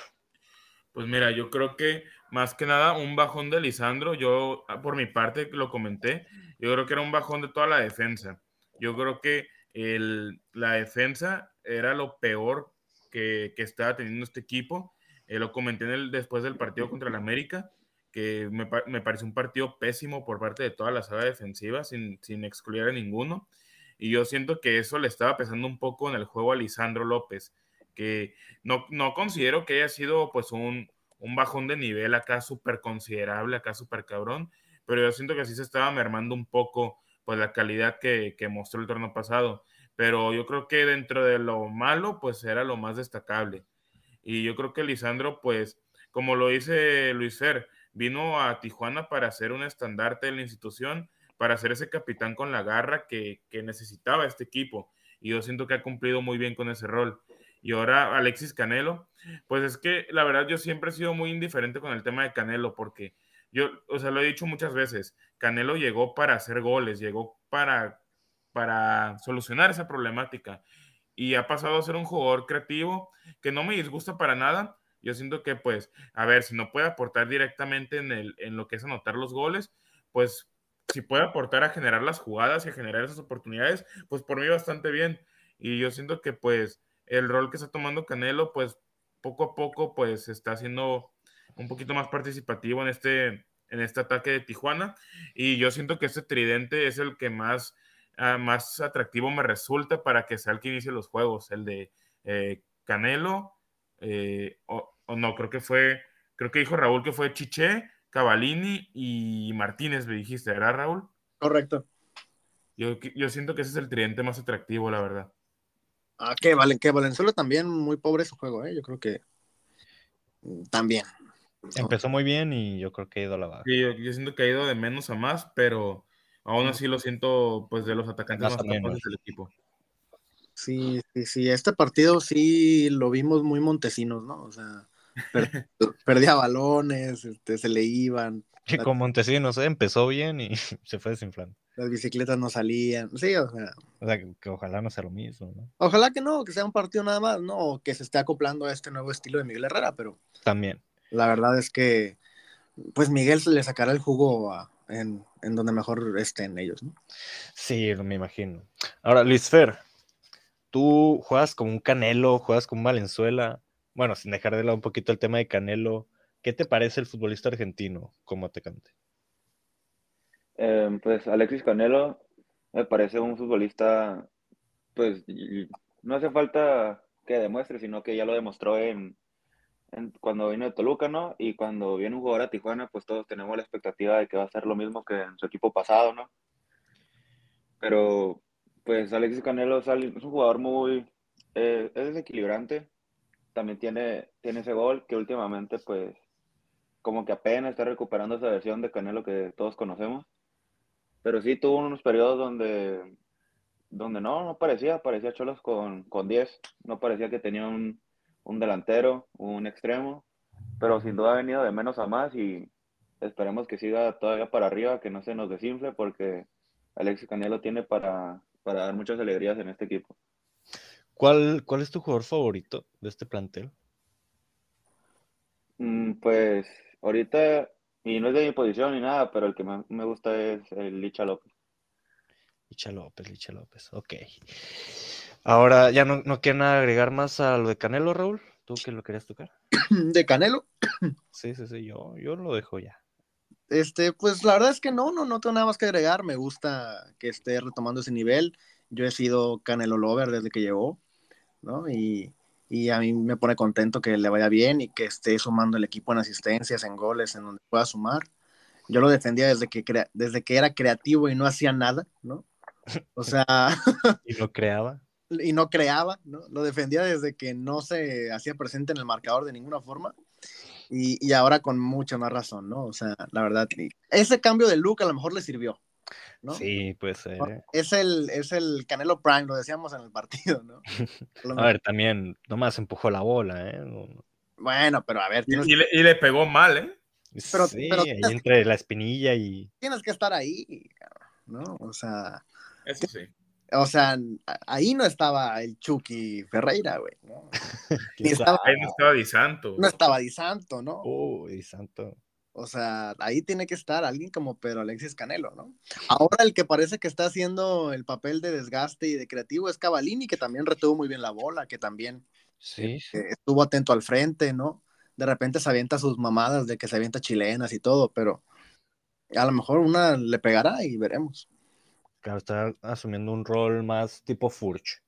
Pues mira, yo creo que más que nada un bajón de Lisandro, yo ah, por mi parte lo comenté, yo creo que era un bajón de toda la defensa. Yo creo que el, la defensa era lo peor que, estaba teniendo este equipo. Eh, lo comenté después del partido contra el América, que me, me pareció un partido pésimo por parte de toda la sala defensiva, sin, sin excluir a ninguno. Y yo siento que eso le estaba pesando un poco en el juego a Lisandro López, que no, no considero que haya sido pues un, un bajón de nivel acá súper considerable, acá súper cabrón, pero yo siento que así se estaba mermando un poco pues la calidad que, que mostró el torneo pasado pero yo creo que dentro de lo malo, pues era lo más destacable. Y yo creo que Lisandro, pues, como lo dice Luis Fer, vino a Tijuana para ser un estandarte de la institución, para ser ese capitán con la garra que, que necesitaba este equipo. Y yo siento que ha cumplido muy bien con ese rol. Y ahora Alexis Canelo, pues es que la verdad yo siempre he sido muy indiferente con el tema de Canelo, porque yo, o sea, lo he dicho muchas veces, Canelo llegó para hacer goles, llegó para para solucionar esa problemática. Y ha pasado a ser un jugador creativo que no me disgusta para nada. Yo siento que, pues, a ver, si no puede aportar directamente en, el, en lo que es anotar los goles, pues, si puede aportar a generar las jugadas y a generar esas oportunidades, pues por mí bastante bien. Y yo siento que, pues, el rol que está tomando Canelo, pues, poco a poco, pues, está siendo un poquito más participativo en este, en este ataque de Tijuana. Y yo siento que este tridente es el que más, ah, más atractivo me resulta para que sea el que inicie los juegos. El de eh, Canelo, eh, o, no, creo que fue, creo que dijo Raúl que fue Chiché, Cavalini y Martínez, me dijiste, ¿verdad, Raúl? Correcto. Yo, yo siento que ese es el tridente más atractivo, la verdad. Ah, que, Valen, que Valenzuela también muy pobre su juego, ¿eh? Yo creo que mm, también. Empezó muy bien y yo creo que ha ido a la baja. Sí, yo, siento que ha ido de menos a más, pero aún así lo siento pues de los atacantes más, más del equipo. Sí, sí, sí. Este partido sí lo vimos muy montesinos, ¿no? O sea, perdía balones, este, se le iban. Y con Montesinos, ¿eh? empezó bien y se fue desinflando. Las bicicletas no salían, sí, o sea. O sea, que, ojalá no sea lo mismo, ¿no? Ojalá que no, que sea un partido nada más, ¿no? O que se esté acoplando a este nuevo estilo de Miguel Herrera, pero. También. La verdad es que, pues Miguel le sacará el jugo en, donde mejor estén ellos, ¿no? Sí, me imagino. Ahora, Luis Fer, tú juegas como un Canelo, juegas como un Valenzuela. Bueno, sin dejar de lado un poquito el tema de Canelo, ¿qué te parece el futbolista argentino como atacante? Em, pues Alexis Canelo me parece un futbolista, pues no hace falta que demuestre, sino que ya lo demostró en, cuando vino de Toluca, ¿no? Y cuando viene un jugador a Tijuana, pues todos tenemos la expectativa de que va a ser lo mismo que en su equipo pasado, ¿no? Pero, pues Alexis Canelo es un jugador muy, eh, es desequilibrante, también tiene, tiene ese gol que últimamente, pues, como que apenas está recuperando esa versión de Canelo que todos conocemos. Pero sí tuvo unos periodos donde, donde no, no parecía, parecía Cholos con, con 10, no parecía que tenía un, un delantero, un extremo, pero sin duda ha venido de menos a más y esperemos que siga todavía para arriba, que no se nos desinfle, porque Alexis Canelo tiene para, para dar muchas alegrías en este equipo. ¿Cuál, ¿Cuál es tu jugador favorito de este plantel? Mm, pues ahorita, y no es de mi posición ni nada, pero el que más me gusta es el Licha López. Licha López, Licha López, ok. Ahora, ¿ya no, no quieren agregar más a lo de Canelo, Raúl? ¿Tú que lo querías tocar? ¿De Canelo? Sí, sí, sí, yo, yo lo dejo ya. Este, pues la verdad es que no, no, no tengo nada más que agregar. Me gusta que esté retomando ese nivel. Yo he sido Canelo Lover desde que llegó, ¿no? Y, y a mí me pone contento que le vaya bien y que esté sumando el equipo en asistencias, en goles, en donde pueda sumar. Yo lo defendía desde que, desde que era creativo y no hacía nada, ¿no? O sea... y lo creaba y no creaba, ¿no? Lo defendía desde que no se hacía presente en el marcador de ninguna forma. Y, y, ahora con mucha más razón, ¿no? O sea, la verdad, ese cambio de look a lo mejor le sirvió, ¿no? Sí, pues. Eh. Es, el, es el Canelo Prime, lo decíamos en el partido, ¿no? a ver, también nomás empujó la bola, ¿eh? Bueno, pero a ver. Y, le, y, le, pegó mal, ¿eh? Pero, sí, pero ahí entre la espinilla y. Tienes que estar ahí, ¿no? O sea. Eso sí. O sea, ahí no estaba el Chucky Ferreira, güey. ¿no? estaba, ahí no estaba Di Santo. No estaba Di Santo, ¿no? Oh, Di Santo. O sea, ahí tiene que estar alguien como Pedro Alexis Canelo, ¿no? Ahora el que parece que está haciendo el papel de desgaste y de creativo es Cavalini, que también retuvo muy bien la bola, que también sí, estuvo atento al frente, ¿no? De repente se avienta sus mamadas de que se avienta chilenas y todo, pero a lo mejor una le pegará y veremos. Claro, está asumiendo un rol más tipo Furch.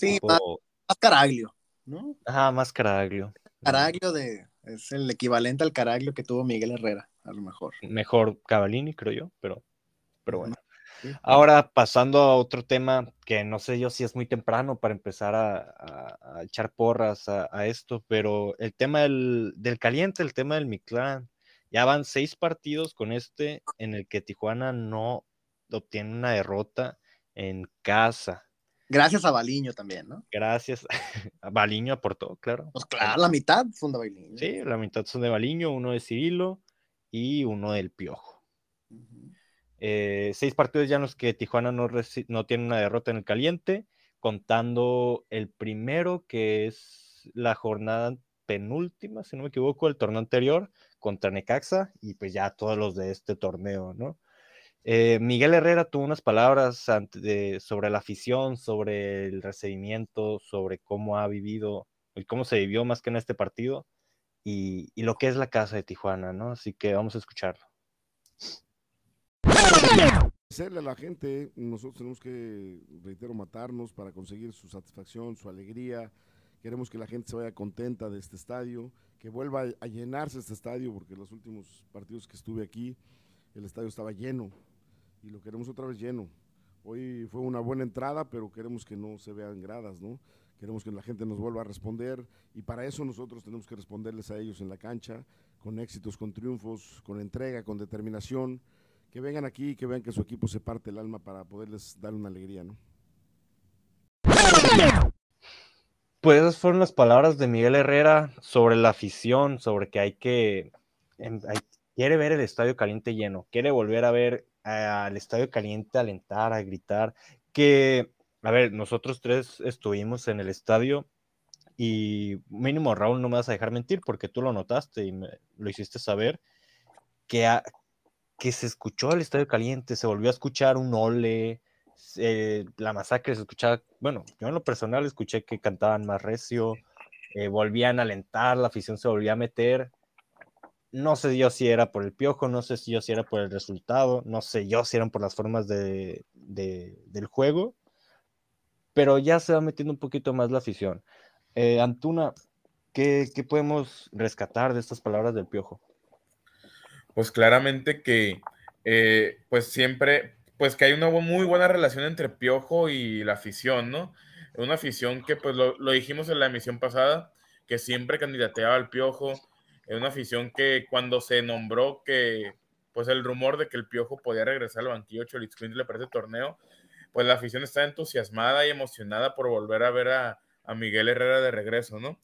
sí, más, Caraglio, ¿no? Ajá, más Caraglio. Caraglio de, es el equivalente al Caraglio que tuvo Miguel Herrera, a lo mejor. Mejor Cavallini, creo yo, pero, pero bueno. Ahora, pasando a otro tema que no sé yo si es muy temprano para empezar a, echar porras a, esto, pero el tema del, del, caliente, el tema del Mictlán, ya van seis partidos con este en el que Tijuana no obtiene una derrota en casa. Gracias a Baliño también, ¿no? Gracias. A Baliño aportó, claro. Pues claro, la mitad son de Baliño. Sí, la mitad son de Baliño, uno de Cirilo y uno del Piojo. Eh, seis partidos ya en los que Tijuana no, no tiene una derrota en el caliente, contando el primero que es la jornada penúltima, si no me equivoco, el torneo anterior contra Necaxa y pues ya todos los de este torneo, ¿no? Eh, Miguel Herrera tuvo unas palabras sobre la afición, sobre el recibimiento, sobre cómo ha vivido y cómo se vivió más que en este partido. y, lo que es la casa de Tijuana, ¿no? Así que vamos a escucharlo. Hacerle a la gente, nosotros tenemos que, reitero, matarnos para conseguir su satisfacción, su alegría. Queremos que la gente se vaya contenta de este estadio, que vuelva a llenarse este estadio, porque los últimos partidos que estuve aquí, el estadio estaba lleno y lo queremos otra vez lleno. Hoy fue una buena entrada, pero queremos que no se vean gradas, ¿no? Queremos que la gente nos vuelva a responder y para eso nosotros tenemos que responderles a ellos en la cancha, con éxitos, con triunfos, con entrega, con determinación que vengan aquí y que vean que su equipo se parte el alma para poderles dar una alegría, ¿no? Pues esas fueron las palabras de Miguel Herrera sobre la afición, sobre que hay que, quiere ver el estadio caliente lleno, quiere volver a ver al estadio caliente, alentar, a gritar, que, a ver, nosotros tres estuvimos en el estadio y mínimo Raúl no me vas a dejar mentir porque tú lo notaste y lo hiciste saber, que, a, que se escuchó el estadio caliente, se volvió a escuchar un ole, eh, la masacre se escuchaba, bueno, yo en lo personal escuché que cantaban más recio, eh, volvían a alentar, la afición se volvía a meter. No sé yo si era por el piojo, no sé si yo si era por el resultado, no sé yo si eran por las formas de, de, del juego, pero ya se va metiendo un poquito más la afición. Eh, Antuna, ¿qué, ¿qué podemos rescatar de estas palabras del piojo? pues claramente que eh, pues siempre, pues que hay una muy buena relación entre Piojo y la afición, ¿no? Una afición que pues lo, lo dijimos en la emisión pasada, que siempre candidateaba al Piojo, una afición que cuando se nombró que pues el rumor de que el Piojo podía regresar al banquillo Cholitzcuintle para ese torneo, pues la afición está entusiasmada y emocionada por volver a ver a, a Miguel Herrera de regreso, ¿no?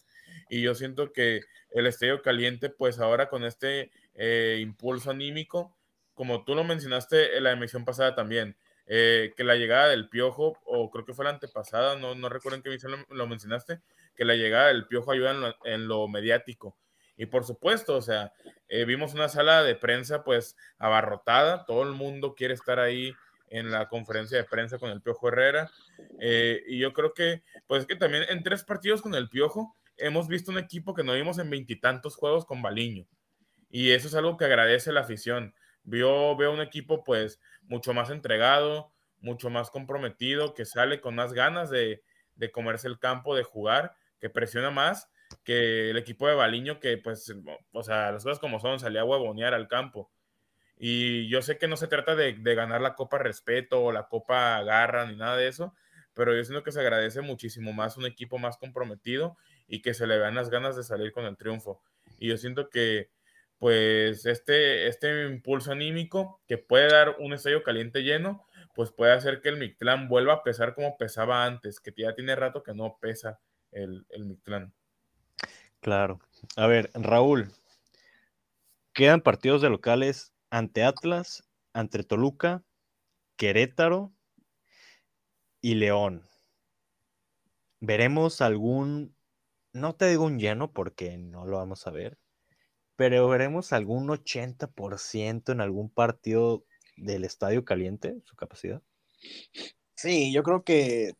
Y yo siento que el Estadio Caliente, pues ahora con este eh, impulso anímico, como tú lo mencionaste en la emisión pasada también, eh, que la llegada del Piojo, o creo que fue la antepasada, no, no recuerdo en qué emisión lo, mencionaste, que la llegada del Piojo ayuda en lo mediático. Y por supuesto, o sea, eh, vimos una sala de prensa pues abarrotada, todo el mundo quiere estar ahí en la conferencia de prensa con el Piojo Herrera. Eh, y yo creo que, pues que también en tres partidos con el Piojo hemos visto un equipo que no vimos en veintitantos juegos con Baliño. Y eso es algo que agradece la afición. Vio, veo un equipo pues mucho más entregado, mucho más comprometido, que sale con más ganas de, de comerse el campo, de jugar, que presiona más que el equipo de Baliño, que pues, o sea, las cosas como son, salía a huevonear al campo. Y yo sé que no se trata de, ganar la Copa Respeto o la Copa Garra ni nada de eso, pero yo siento que se agradece muchísimo más un equipo más comprometido y que se le vean las ganas de salir con el triunfo. Y yo siento que pues este, este impulso anímico que puede dar un estadio caliente lleno, pues puede hacer que el Mictlán vuelva a pesar como pesaba antes, que ya tiene rato que no pesa el, el Mictlán. Claro. A ver, Raúl, quedan partidos de locales ante Atlas, ante Toluca, Querétaro y León. ¿Veremos algún, no te digo un lleno porque no lo vamos a ver, pero veremos algún 80% en algún partido del estadio caliente, su capacidad. Sí, yo creo que,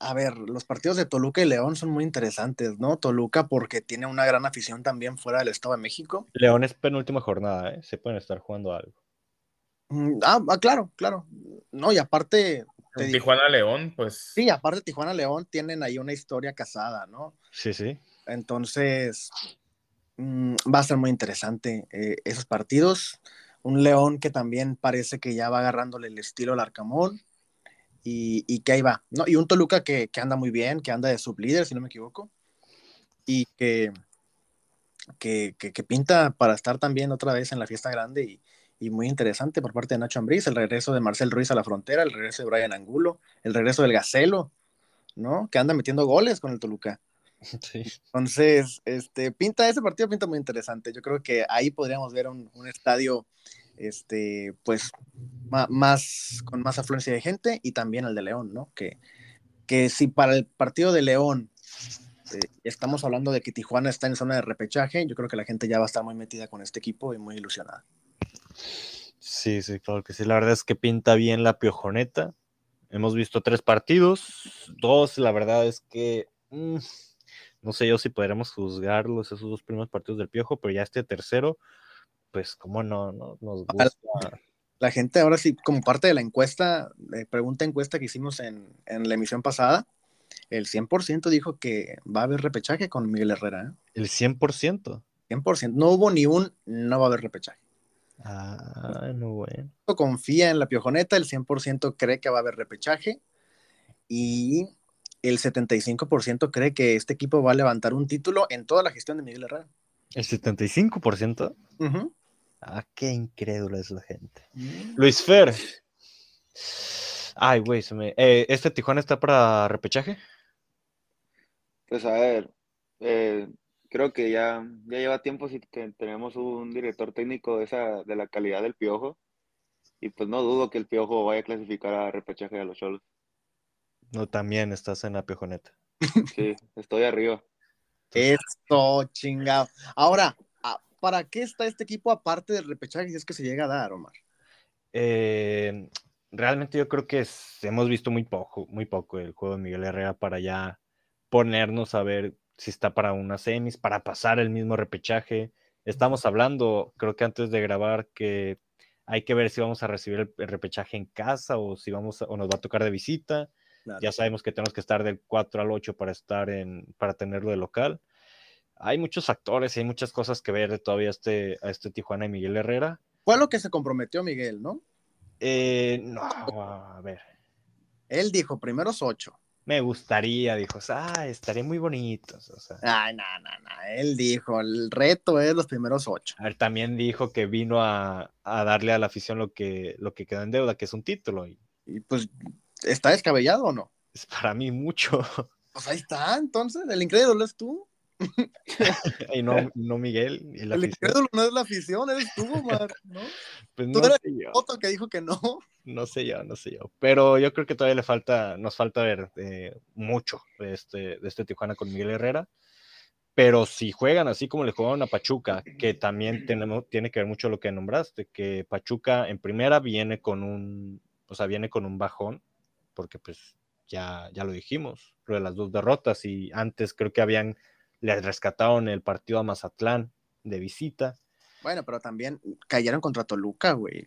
a ver, los partidos de Toluca y León son muy interesantes, ¿no? Toluca porque tiene una gran afición también fuera del Estado de México. León es penúltima jornada, ¿eh? Se pueden estar jugando algo. Ah, ah claro, claro. No, y aparte... Tijuana León, pues. Sí, aparte Tijuana León tienen ahí una historia casada, ¿no? Sí, sí. Entonces, va a ser muy interesante eh, esos partidos. Un León que también parece que ya va agarrándole el estilo al Arcamón y, y, que ahí va, ¿no? Y un Toluca que, que, anda muy bien, que anda de sublíder, si no me equivoco, y que, que, que, pinta para estar también otra vez en la fiesta grande y, y muy interesante por parte de Nacho Ambriz, el regreso de Marcel Ruiz a la frontera, el regreso de Brian Angulo, el regreso del Gacelo, ¿no? Que anda metiendo goles con el Toluca. Sí. Entonces, este, pinta ese partido, pinta muy interesante. Yo creo que ahí podríamos ver un, un estadio, este, pues, más, con más afluencia de gente y también el de León, ¿no? Que, que si para el partido de León eh, estamos hablando de que Tijuana está en zona de repechaje, yo creo que la gente ya va a estar muy metida con este equipo y muy ilusionada. Sí, sí, claro que sí. La verdad es que pinta bien la piojoneta. Hemos visto tres partidos, dos, la verdad es que... Mmm, no sé yo si podremos juzgarlos esos dos primeros partidos del Piojo, pero ya este tercero, pues cómo no, no nos gusta. La gente ahora sí, como parte de la encuesta, pregunta encuesta que hicimos en, en la emisión pasada, el 100% dijo que va a haber repechaje con Miguel Herrera. ¿eh? El 100%. 100%. No hubo ni un, no va a haber repechaje. Ah, no, bueno. Confía en la piojoneta, el 100% cree que va a haber repechaje y el 75% cree que este equipo va a levantar un título en toda la gestión de Miguel Herrera. ¿El 75%? Ujú. Ah, qué incrédula es la gente. Mm. Luis Fer. Ay, güey, se me... eh, ¿Este Tijuana está para repechaje? Pues a ver, eh, creo que ya, ya lleva tiempo sí que tenemos un director técnico de esa, de la calidad del Piojo. Y pues no dudo que el Piojo vaya a clasificar a repechaje a los Cholos. No, también estás en la piojoneta. Sí, estoy arriba. Esto, chingado. Ahora, ah, ¿para qué está este equipo aparte del repechaje si es que se llega a dar, Omar? Eh, realmente yo creo que es- hemos visto muy poco, muy poco el juego de Miguel Herrera para ya ponernos a ver si está para unas semis, para pasar el mismo repechaje. Estamos hablando, creo que antes de grabar, que hay que ver si vamos a recibir el, el repechaje en casa o si vamos a- o nos va a tocar de visita. Claro. Ya sabemos que tenemos que estar del 4 al 8 para estar en, para tenerlo de local. Hay muchos factores y hay muchas cosas que ver todavía a este, a este Tijuana y Miguel Herrera. Fue lo que se comprometió Miguel, ¿no? Eh, no, a ver. Él dijo, primeros ocho. Me gustaría, dijo, ah, estaría muy bonitos. O sea, Ay, no, no, no. Él dijo, el reto es los primeros ocho. a ver, también dijo que vino a, a darle a la afición lo que, lo que queda en deuda, que es un título. Y Y pues, ¿está descabellado o no? es para mí mucho. Pues ahí está, entonces, el incrédulo es tú. y no, no Miguel. Y la el incrédulo no es la afición, eres tú, Omar, ¿no? Pues tú no eres sé yo, Otto que dijo que no. no sé yo, no sé yo. Pero yo creo que todavía le falta, nos falta ver eh, mucho de este, de este Tijuana con Miguel Herrera. Pero si juegan así como le jugaron a Pachuca, que también tenemos, tiene que ver mucho lo que nombraste, que Pachuca en primera viene con un, o sea, viene con un bajón, porque pues ya, ya lo dijimos, lo de las dos derrotas, y antes creo que habían, le rescataron el partido a Mazatlán de visita. Bueno, pero también cayeron contra Toluca, güey.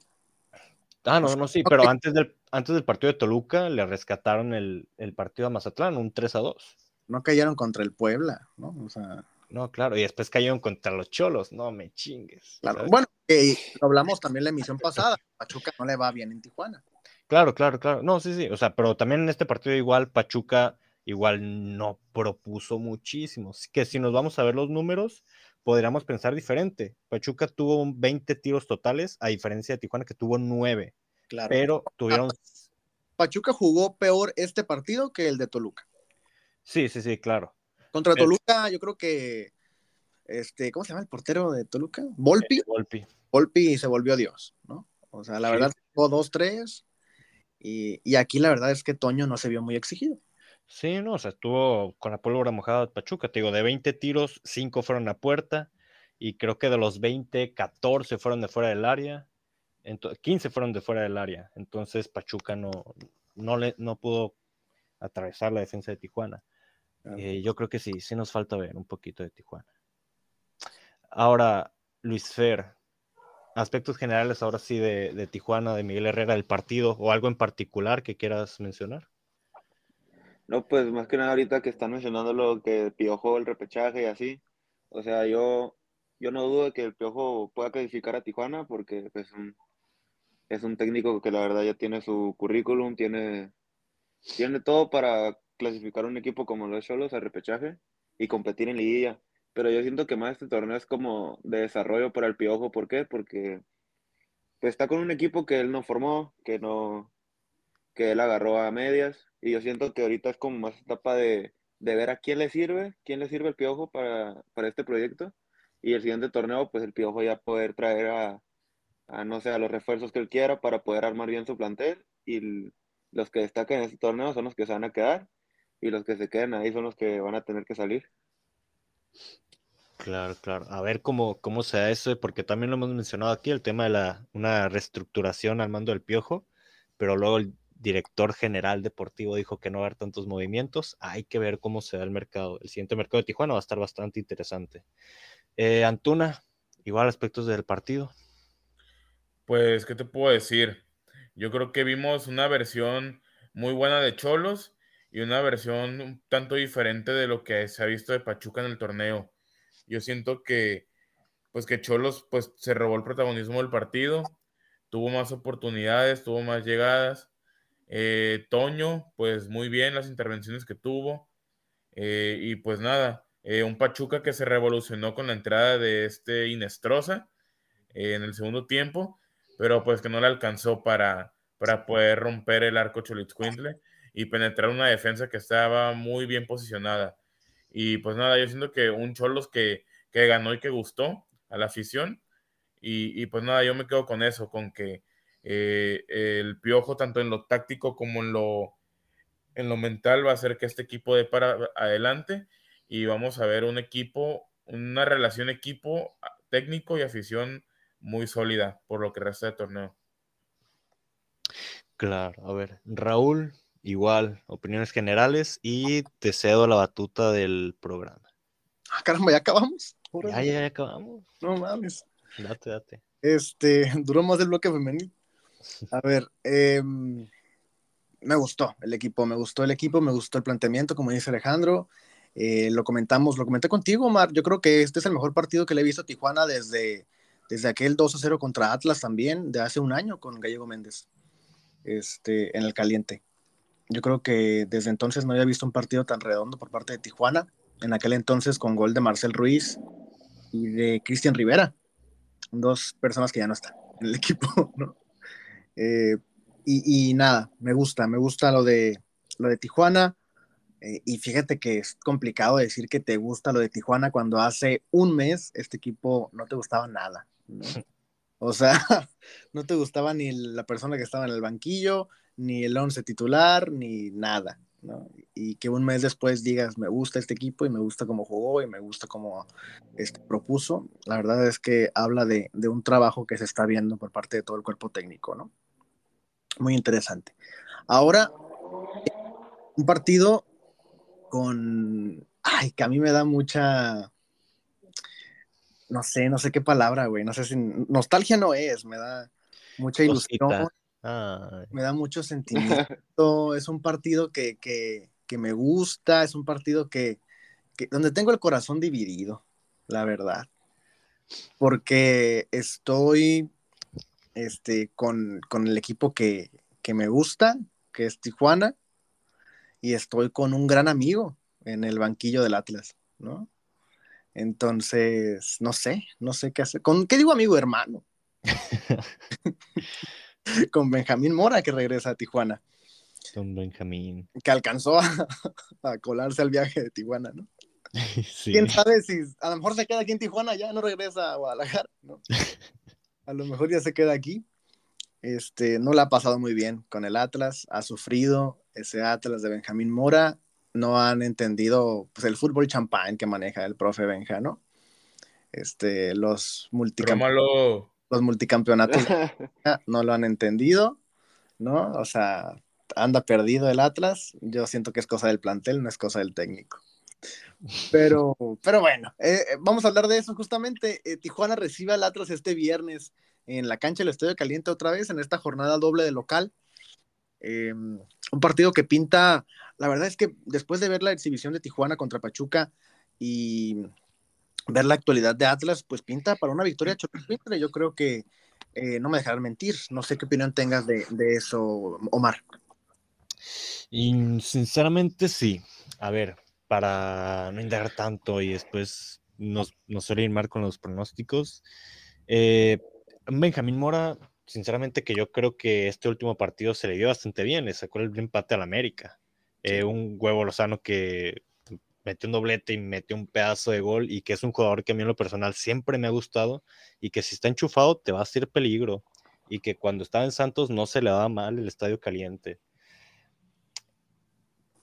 Ah, no, no, sí, pero antes del, antes del partido de Toluca le rescataron el, el partido a Mazatlán, un 3 a 2. No cayeron contra el Puebla, ¿no? O sea, No, claro, y después cayeron contra los cholos, no me chingues. claro. Bueno, lo hablamos también la emisión pasada. Pachuca no le va bien en Tijuana. Claro, claro, claro. No, sí, sí. O sea, pero también en este partido igual Pachuca igual no propuso muchísimo. Que si nos vamos a ver los números, podríamos pensar diferente. Pachuca tuvo un 20 tiros totales, a diferencia de Tijuana que tuvo 9, Claro. pero tuvieron... Pachuca jugó peor este partido que el de Toluca. Sí, sí, sí, claro. Contra Toluca, yo creo que, este, ¿cómo se llama el portero de Toluca? Volpi. Volpi. Volpi se volvió Dios, ¿no? O sea, la Sí. verdad, jugó dos, tres. Y, y aquí la verdad es que Toño no se vio muy exigido. Sí, no, o sea, estuvo con la pólvora mojada de Pachuca. Te digo, de 20 tiros, 5 fueron a puerta. Y creo que de los 20, 14 fueron de fuera del área. Ento- 15 fueron de fuera del área. Entonces Pachuca no, no, le, no pudo atravesar la defensa de Tijuana. Claro. Eh, yo creo que sí, sí nos falta ver un poquito de Tijuana. Ahora, Luis Fer, aspectos generales ahora sí de, de Tijuana, de Miguel Herrera, del partido, o algo en particular que quieras mencionar. No, pues más que nada ahorita que están mencionando lo que Piojo, el repechaje y así. O sea, yo, yo no dudo de que el Piojo pueda clasificar a Tijuana porque pues, un- es un técnico que la verdad ya tiene su currículum, tiene, tiene todo para clasificar un equipo como los Cholos al repechaje y competir en liguilla. Pero yo siento que más este torneo es como de desarrollo para el Piojo. ¿Por qué? Porque pues, está con un equipo que él no formó, que no, que él agarró a medias. Y yo siento que ahorita es como más etapa de, de ver a quién le sirve, quién le sirve el Piojo para, para este proyecto. Y el siguiente torneo, pues el Piojo ya poder traer a, a, no sé, a los refuerzos que él quiera para poder armar bien su plantel. Y los que destacan en este torneo son los que se van a quedar. Y los que se queden ahí son los que van a tener que salir. Claro, claro. A ver cómo, cómo se da eso, porque también lo hemos mencionado aquí, el tema de la, una reestructuración al mando del piojo, pero luego el- director general deportivo dijo que no va a haber tantos movimientos. Hay que ver cómo se da el mercado. El siguiente mercado de Tijuana va a estar bastante interesante. Eh, Antuna, igual aspectos del partido. Pues, ¿qué te puedo decir? Yo creo que vimos una versión muy buena de Cholos y una versión un tanto diferente de lo que se ha visto de Pachuca en el torneo. Yo siento que, pues que Cholos, pues se robó el protagonismo del partido, tuvo más oportunidades, tuvo más llegadas. Eh, Toño, pues muy bien las intervenciones que tuvo. Eh, y pues nada, eh, un Pachuca que se revolucionó con la entrada de este Inestrosa en el segundo tiempo, pero pues que no le alcanzó para, para poder romper el arco Cholitzcuintle y penetrar una defensa que estaba muy bien posicionada. Y pues nada, yo siento que un Cholos que, que ganó y que gustó a la afición. Y, y, pues nada, yo me quedo con eso, con que eh, el piojo, tanto en lo táctico como en lo, en lo mental, va a hacer que este equipo dé para adelante. Y vamos a ver un equipo, una relación equipo técnico y afición muy sólida por lo que resta de torneo. Claro, a ver, Raúl, igual, opiniones generales y te cedo la batuta del programa. Ah, caramba, ya acabamos. Ya, ya, ya acabamos. No mames. Date, date. Este, duró más el bloque femenil. A ver, eh, me gustó el equipo, me gustó el equipo, me gustó el planteamiento, como dice Alejandro. Eh, lo comentamos, lo comenté contigo, Omar. Yo creo que este es el mejor partido que le he visto a Tijuana desde, desde aquel 2 a 0 contra Atlas también, de hace un año con Gallego Méndez, este, en el caliente. Yo creo que desde entonces no había visto un partido tan redondo por parte de Tijuana. En aquel entonces con gol de Marcel Ruiz y de Cristian Rivera, dos personas que ya no están en el equipo, ¿no? Eh, y, y, nada, me gusta, me gusta lo de, lo de Tijuana. Eh, y fíjate que es complicado decir que te gusta lo de Tijuana cuando hace un mes este equipo no te gustaba nada. ¿no? O sea, no te gustaba ni la persona que estaba en el banquillo, ni el once titular, ni nada. ¿no? Y que un mes después digas, me gusta este equipo y me gusta cómo jugó y me gusta cómo este, propuso, la verdad es que habla de, de, un trabajo que se está viendo por parte de todo el cuerpo técnico, ¿no? Muy interesante. Ahora, un partido con, ay, que a mí me da mucha, no sé, no sé qué palabra, güey, no sé si, nostalgia no es, me da mucha ilusión. Me da mucho sentimiento. es un partido que, que, que, me gusta, es un partido que, que, donde tengo el corazón dividido, la verdad. Porque estoy este, con, con el equipo que, que me gusta, que es Tijuana, y estoy con un gran amigo en el banquillo del Atlas, ¿no? Entonces, no sé, no sé qué hacer. ¿Con qué digo amigo hermano? con Benjamín Mora que regresa a Tijuana. Con Benjamín. Que alcanzó a, a colarse al viaje de Tijuana, ¿no? Sí. ¿Quién sabe si a lo mejor se queda aquí en Tijuana, ya no regresa a Guadalajara, ¿no? A lo mejor ya se queda aquí. Este, no le ha pasado muy bien con el Atlas, ha sufrido ese Atlas de Benjamín Mora, no han entendido pues, el fútbol champán que maneja el profe Benja, ¿no? Este, los, multicamp los multicampeonatos no lo han entendido, ¿no? O sea, anda perdido el Atlas, yo siento que es cosa del plantel, no es cosa del técnico. Pero, pero bueno, eh, vamos a hablar de eso justamente. Eh, Tijuana recibe al Atlas este viernes en la cancha del Estadio Caliente otra vez, en esta jornada doble de local. Eh, un partido que pinta, la verdad es que después de ver la exhibición de Tijuana contra Pachuca y ver la actualidad de Atlas, pues pinta para una victoria Choripintre. Yo creo que eh, no me dejarán mentir. No sé qué opinión tengas de, de eso, Omar. Y sinceramente sí. A ver, para no indagar tanto y después nos, nos suele ir mal con los pronósticos. Eh, Benjamín Mora, sinceramente que yo creo que este último partido se le dio bastante bien, le sacó el empate al América. Eh, un huevo Lozano que metió un doblete y metió un pedazo de gol y que es un jugador que a mí en lo personal siempre me ha gustado y que si está enchufado te va a hacer peligro y que cuando estaba en Santos no se le daba mal el estadio caliente.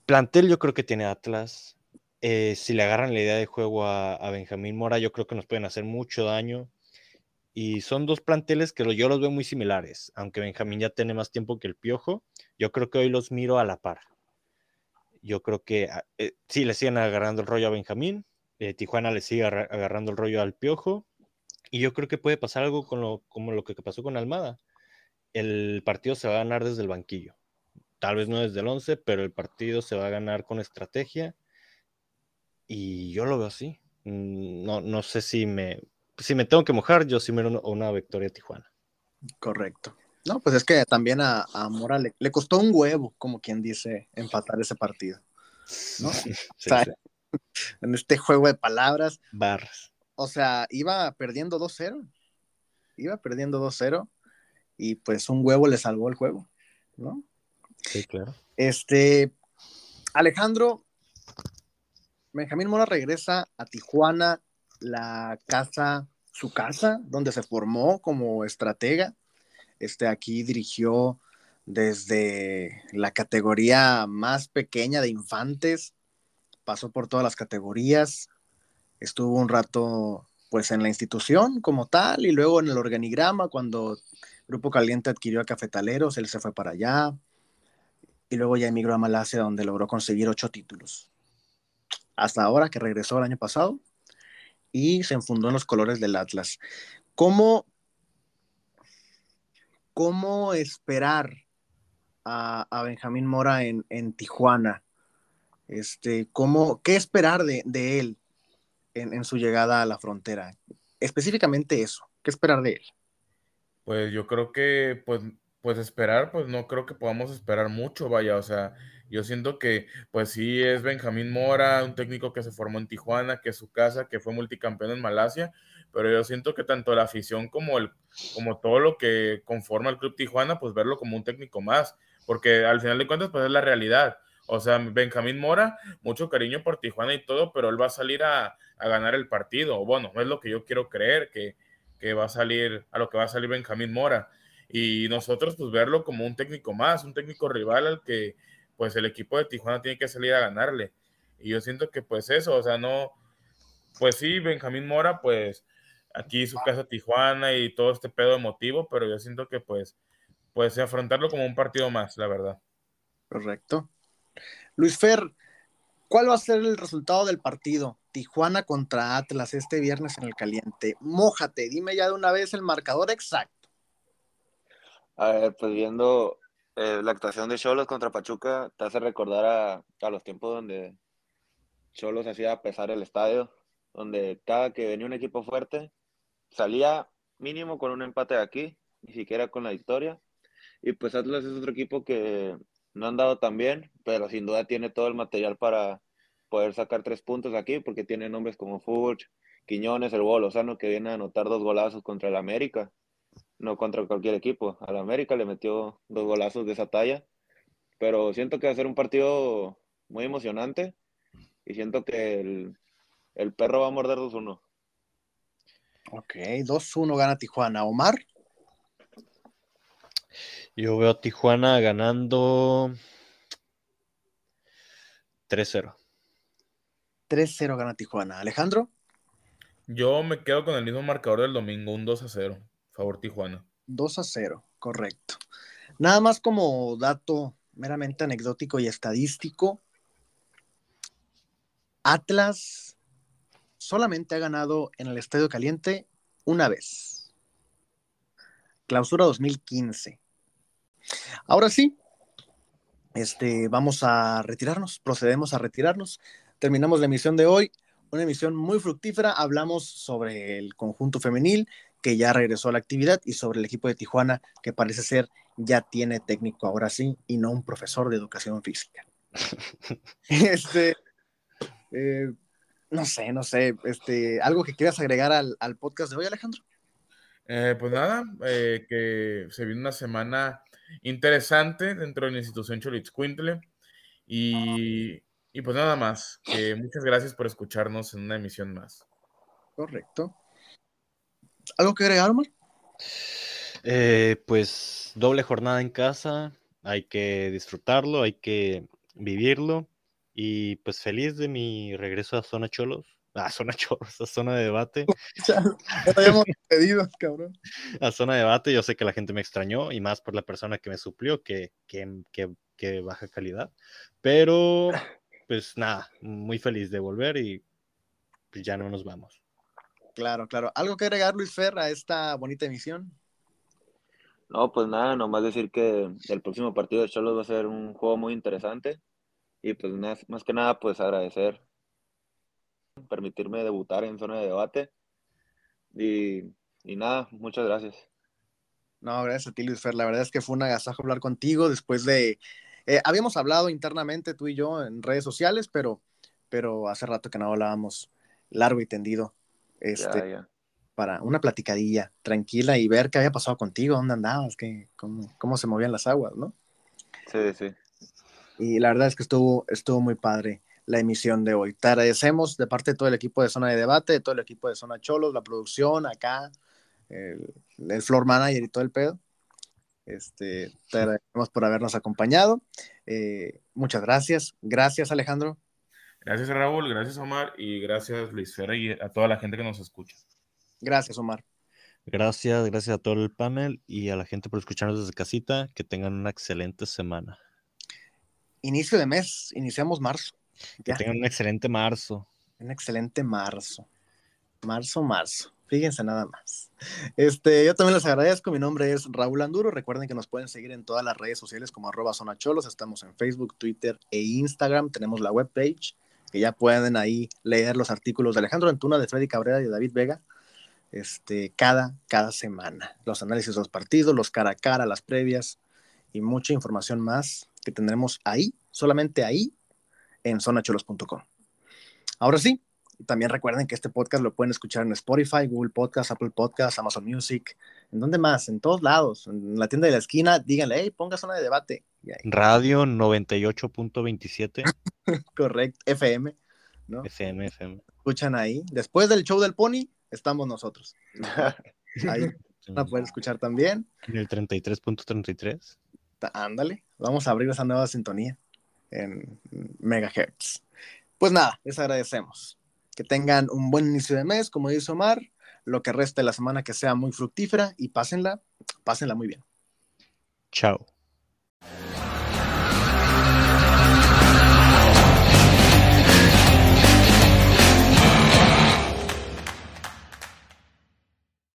Plantel yo creo que tiene Atlas. Eh, si le agarran la idea de juego a, Benjamín Mora, yo creo que nos pueden hacer mucho daño Y son dos planteles que yo los veo muy similares, aunque Benjamín ya tiene más tiempo que el Piojo. Yo creo que hoy los miro a la par. Yo creo que ah, eh, sí le siguen agarrando el rollo a Benjamín, eh, Tijuana le sigue agarrando el rollo al Piojo, y yo creo que puede pasar algo con lo, como lo que pasó con Almada. El partido se va a ganar desde el banquillo. Tal vez no desde el 11, pero el partido se va a ganar con estrategia. Y yo lo veo así. Mm, no, no sé si me, si me tengo que mojar, yo sí me una, una victoria Tijuana. Correcto. No, pues es que también a, a Mora le, costó un huevo, como quien dice, empatar ese partido. ¿no? En este juego de palabras. Barras. O sea, iba perdiendo 2-0. Iba perdiendo 2-0. Y pues un huevo le salvó el juego, ¿no? Sí, claro. Este, Alejandro, Benjamín Mora regresa a Tijuana, la casa, su casa, donde se formó como estratega. Este, aquí dirigió desde la categoría más pequeña de infantes, pasó por todas las categorías, estuvo un rato pues en la institución como tal y luego en el organigrama cuando Grupo Caliente adquirió a Cafetaleros, él se fue para allá y luego ya emigró a Malasia donde logró conseguir ocho títulos hasta ahora que regresó el año pasado y se enfundó en los colores del Atlas. ¿Cómo, cómo esperar a, Benjamín Mora en, Tijuana? Este, ¿cómo, ¿Qué esperar de, él en, su llegada a la frontera? Específicamente eso, ¿qué esperar de él? Pues yo creo que, pues, pues esperar, pues no creo que podamos esperar mucho, vaya, o sea, yo siento que, pues sí, es Benjamín Mora, un técnico que se formó en Tijuana, que es su casa, que fue multicampeón en Malasia, pero yo siento que tanto la afición como, el, como todo lo que conforma el Club Tijuana, pues verlo como un técnico más, porque al final de cuentas, pues es la realidad. O sea, Benjamín Mora, mucho cariño por Tijuana y todo, pero él va a salir a, ganar el partido. Bueno, es lo que yo quiero creer, que, que va a salir, a lo que va a salir Benjamín Mora. Y nosotros, pues verlo como un técnico más, un técnico rival al que pues el equipo de Tijuana tiene que salir a ganarle. Y yo siento que pues eso, o sea, no, pues sí, Benjamín Mora, pues aquí su casa Tijuana y todo este pedo emotivo, pero yo siento que pues, pues afrontarlo como un partido más, la verdad. Correcto. Luis Fer, ¿cuál va a ser el resultado del partido? Tijuana contra Atlas este viernes en el caliente. Mójate, dime ya de una vez el marcador exacto. A ver, pues viendo eh, la actuación de Cholos contra Pachuca te hace recordar a, los tiempos donde Cholos hacía pesar el estadio, donde cada que venía un equipo fuerte salía mínimo con un empate aquí, ni siquiera con la victoria. Y pues Atlas es otro equipo que no han dado tan bien, pero sin duda tiene todo el material para poder sacar tres puntos aquí, porque tiene nombres como Furch, Quiñones, el Bolo Lozano, que viene a anotar dos golazos contra el América no contra cualquier equipo. Al América le metió dos golazos de esa talla, pero siento que va a ser un partido muy emocionante y siento que el, perro va a morder 2-1. Ok, 2-1 gana Tijuana. Omar. Yo veo a Tijuana ganando 3-0. 3-0 gana Tijuana. Alejandro. Yo me quedo con el mismo marcador del domingo, un 2-0. Favor Tijuana. 2 a 0, correcto. Nada más como dato meramente anecdótico y estadístico, Atlas solamente ha ganado en el Estadio Caliente una vez. Clausura 2015. Ahora sí, este, vamos a retirarnos, procedemos a retirarnos. Terminamos la emisión de hoy, una emisión muy fructífera. Hablamos sobre el conjunto femenil, que ya regresó a la actividad, y sobre el equipo de Tijuana, que parece ser ya tiene técnico ahora sí, y no un profesor de educación física. este, eh, no sé, no sé, este, algo que quieras agregar al, podcast de hoy, Alejandro. Eh, pues nada, eh, que se viene una semana interesante dentro de la institución Cholitzcuintle y, y pues nada más, que muchas gracias por escucharnos en una emisión más. Correcto. ¿Algo que agregar, Omar? Eh, pues doble jornada en casa, hay que disfrutarlo, hay que vivirlo y pues feliz de mi regreso a Zona Cholos. a zona choros, a zona de debate. Ya habíamos pedido, cabrón. A zona de debate, yo sé que la gente me extrañó y más por la persona que me suplió, que, que, que, que baja calidad. Pero, pues nada, muy feliz de volver y pues, ya no nos vamos. Claro, claro. ¿Algo que agregar, Luis Fer, a esta bonita emisión? No, pues nada, nomás decir que el próximo partido de Cholos va a ser un juego muy interesante. Y pues más, más que nada, pues agradecer, permitirme debutar en zona de debate. Y, y nada, muchas gracias. No, gracias a ti, Luis Fer. La verdad es que fue un agasajo hablar contigo después de... eh, habíamos hablado internamente tú y yo en redes sociales, pero, pero hace rato que no hablábamos largo y tendido. Este, Ya, ya. para una platicadilla tranquila y ver qué había pasado contigo, dónde andabas, qué, cómo, cómo se movían las aguas, ¿no? Sí, sí. Y la verdad es que estuvo, estuvo muy padre la emisión de hoy. Te agradecemos de parte de todo el equipo de Zona de Debate, de todo el equipo de Zona Cholos, la producción acá, el, el floor manager y todo el pedo. Este, te agradecemos por habernos acompañado. Eh, muchas gracias. Gracias, Alejandro. Gracias Raúl, gracias Omar y gracias Luis Fer y a toda la gente que nos escucha. Gracias, Omar. Gracias, gracias a todo el panel y a la gente por escucharnos desde casita. Que tengan una excelente semana. Inicio de mes, iniciamos marzo. Que Ya, tengan un excelente marzo. un excelente marzo. Marzo, marzo. Fíjense nada más. Este, yo también les agradezco. Mi nombre es Raúl Anduro. Recuerden que nos pueden seguir en todas las redes sociales como arroba zona cholos. Estamos en Facebook, Twitter e Instagram. Tenemos la webpage que ya pueden ahí leer los artículos de Alejandro Antuna, de Freddy Cabrera y de David Vega. Este, cada, cada semana. Los análisis de los partidos, los cara a cara, las previas y mucha información más que tendremos ahí, solamente ahí, en zonacholos.com. Ahora sí, también recuerden que este podcast lo pueden escuchar en Spotify, Google Podcast, Apple Podcast, Amazon Music, ¿en dónde más? En todos lados. En la tienda de la esquina, díganle, hey, ponga zona de debate. Radio 98.27 correcto, FM, ¿no? FM, FM. Escuchan ahí. Después del show del Pony, estamos nosotros. Ahí van a poder escuchar también. En el 33.33. Ta- Ándale, vamos a abrir esa nueva sintonía en megahertz. Pues nada, les agradecemos. Que tengan un buen inicio de mes, como dice Omar, lo que resta de la semana que sea muy fructífera y pásenla, pásenla muy bien. Chao.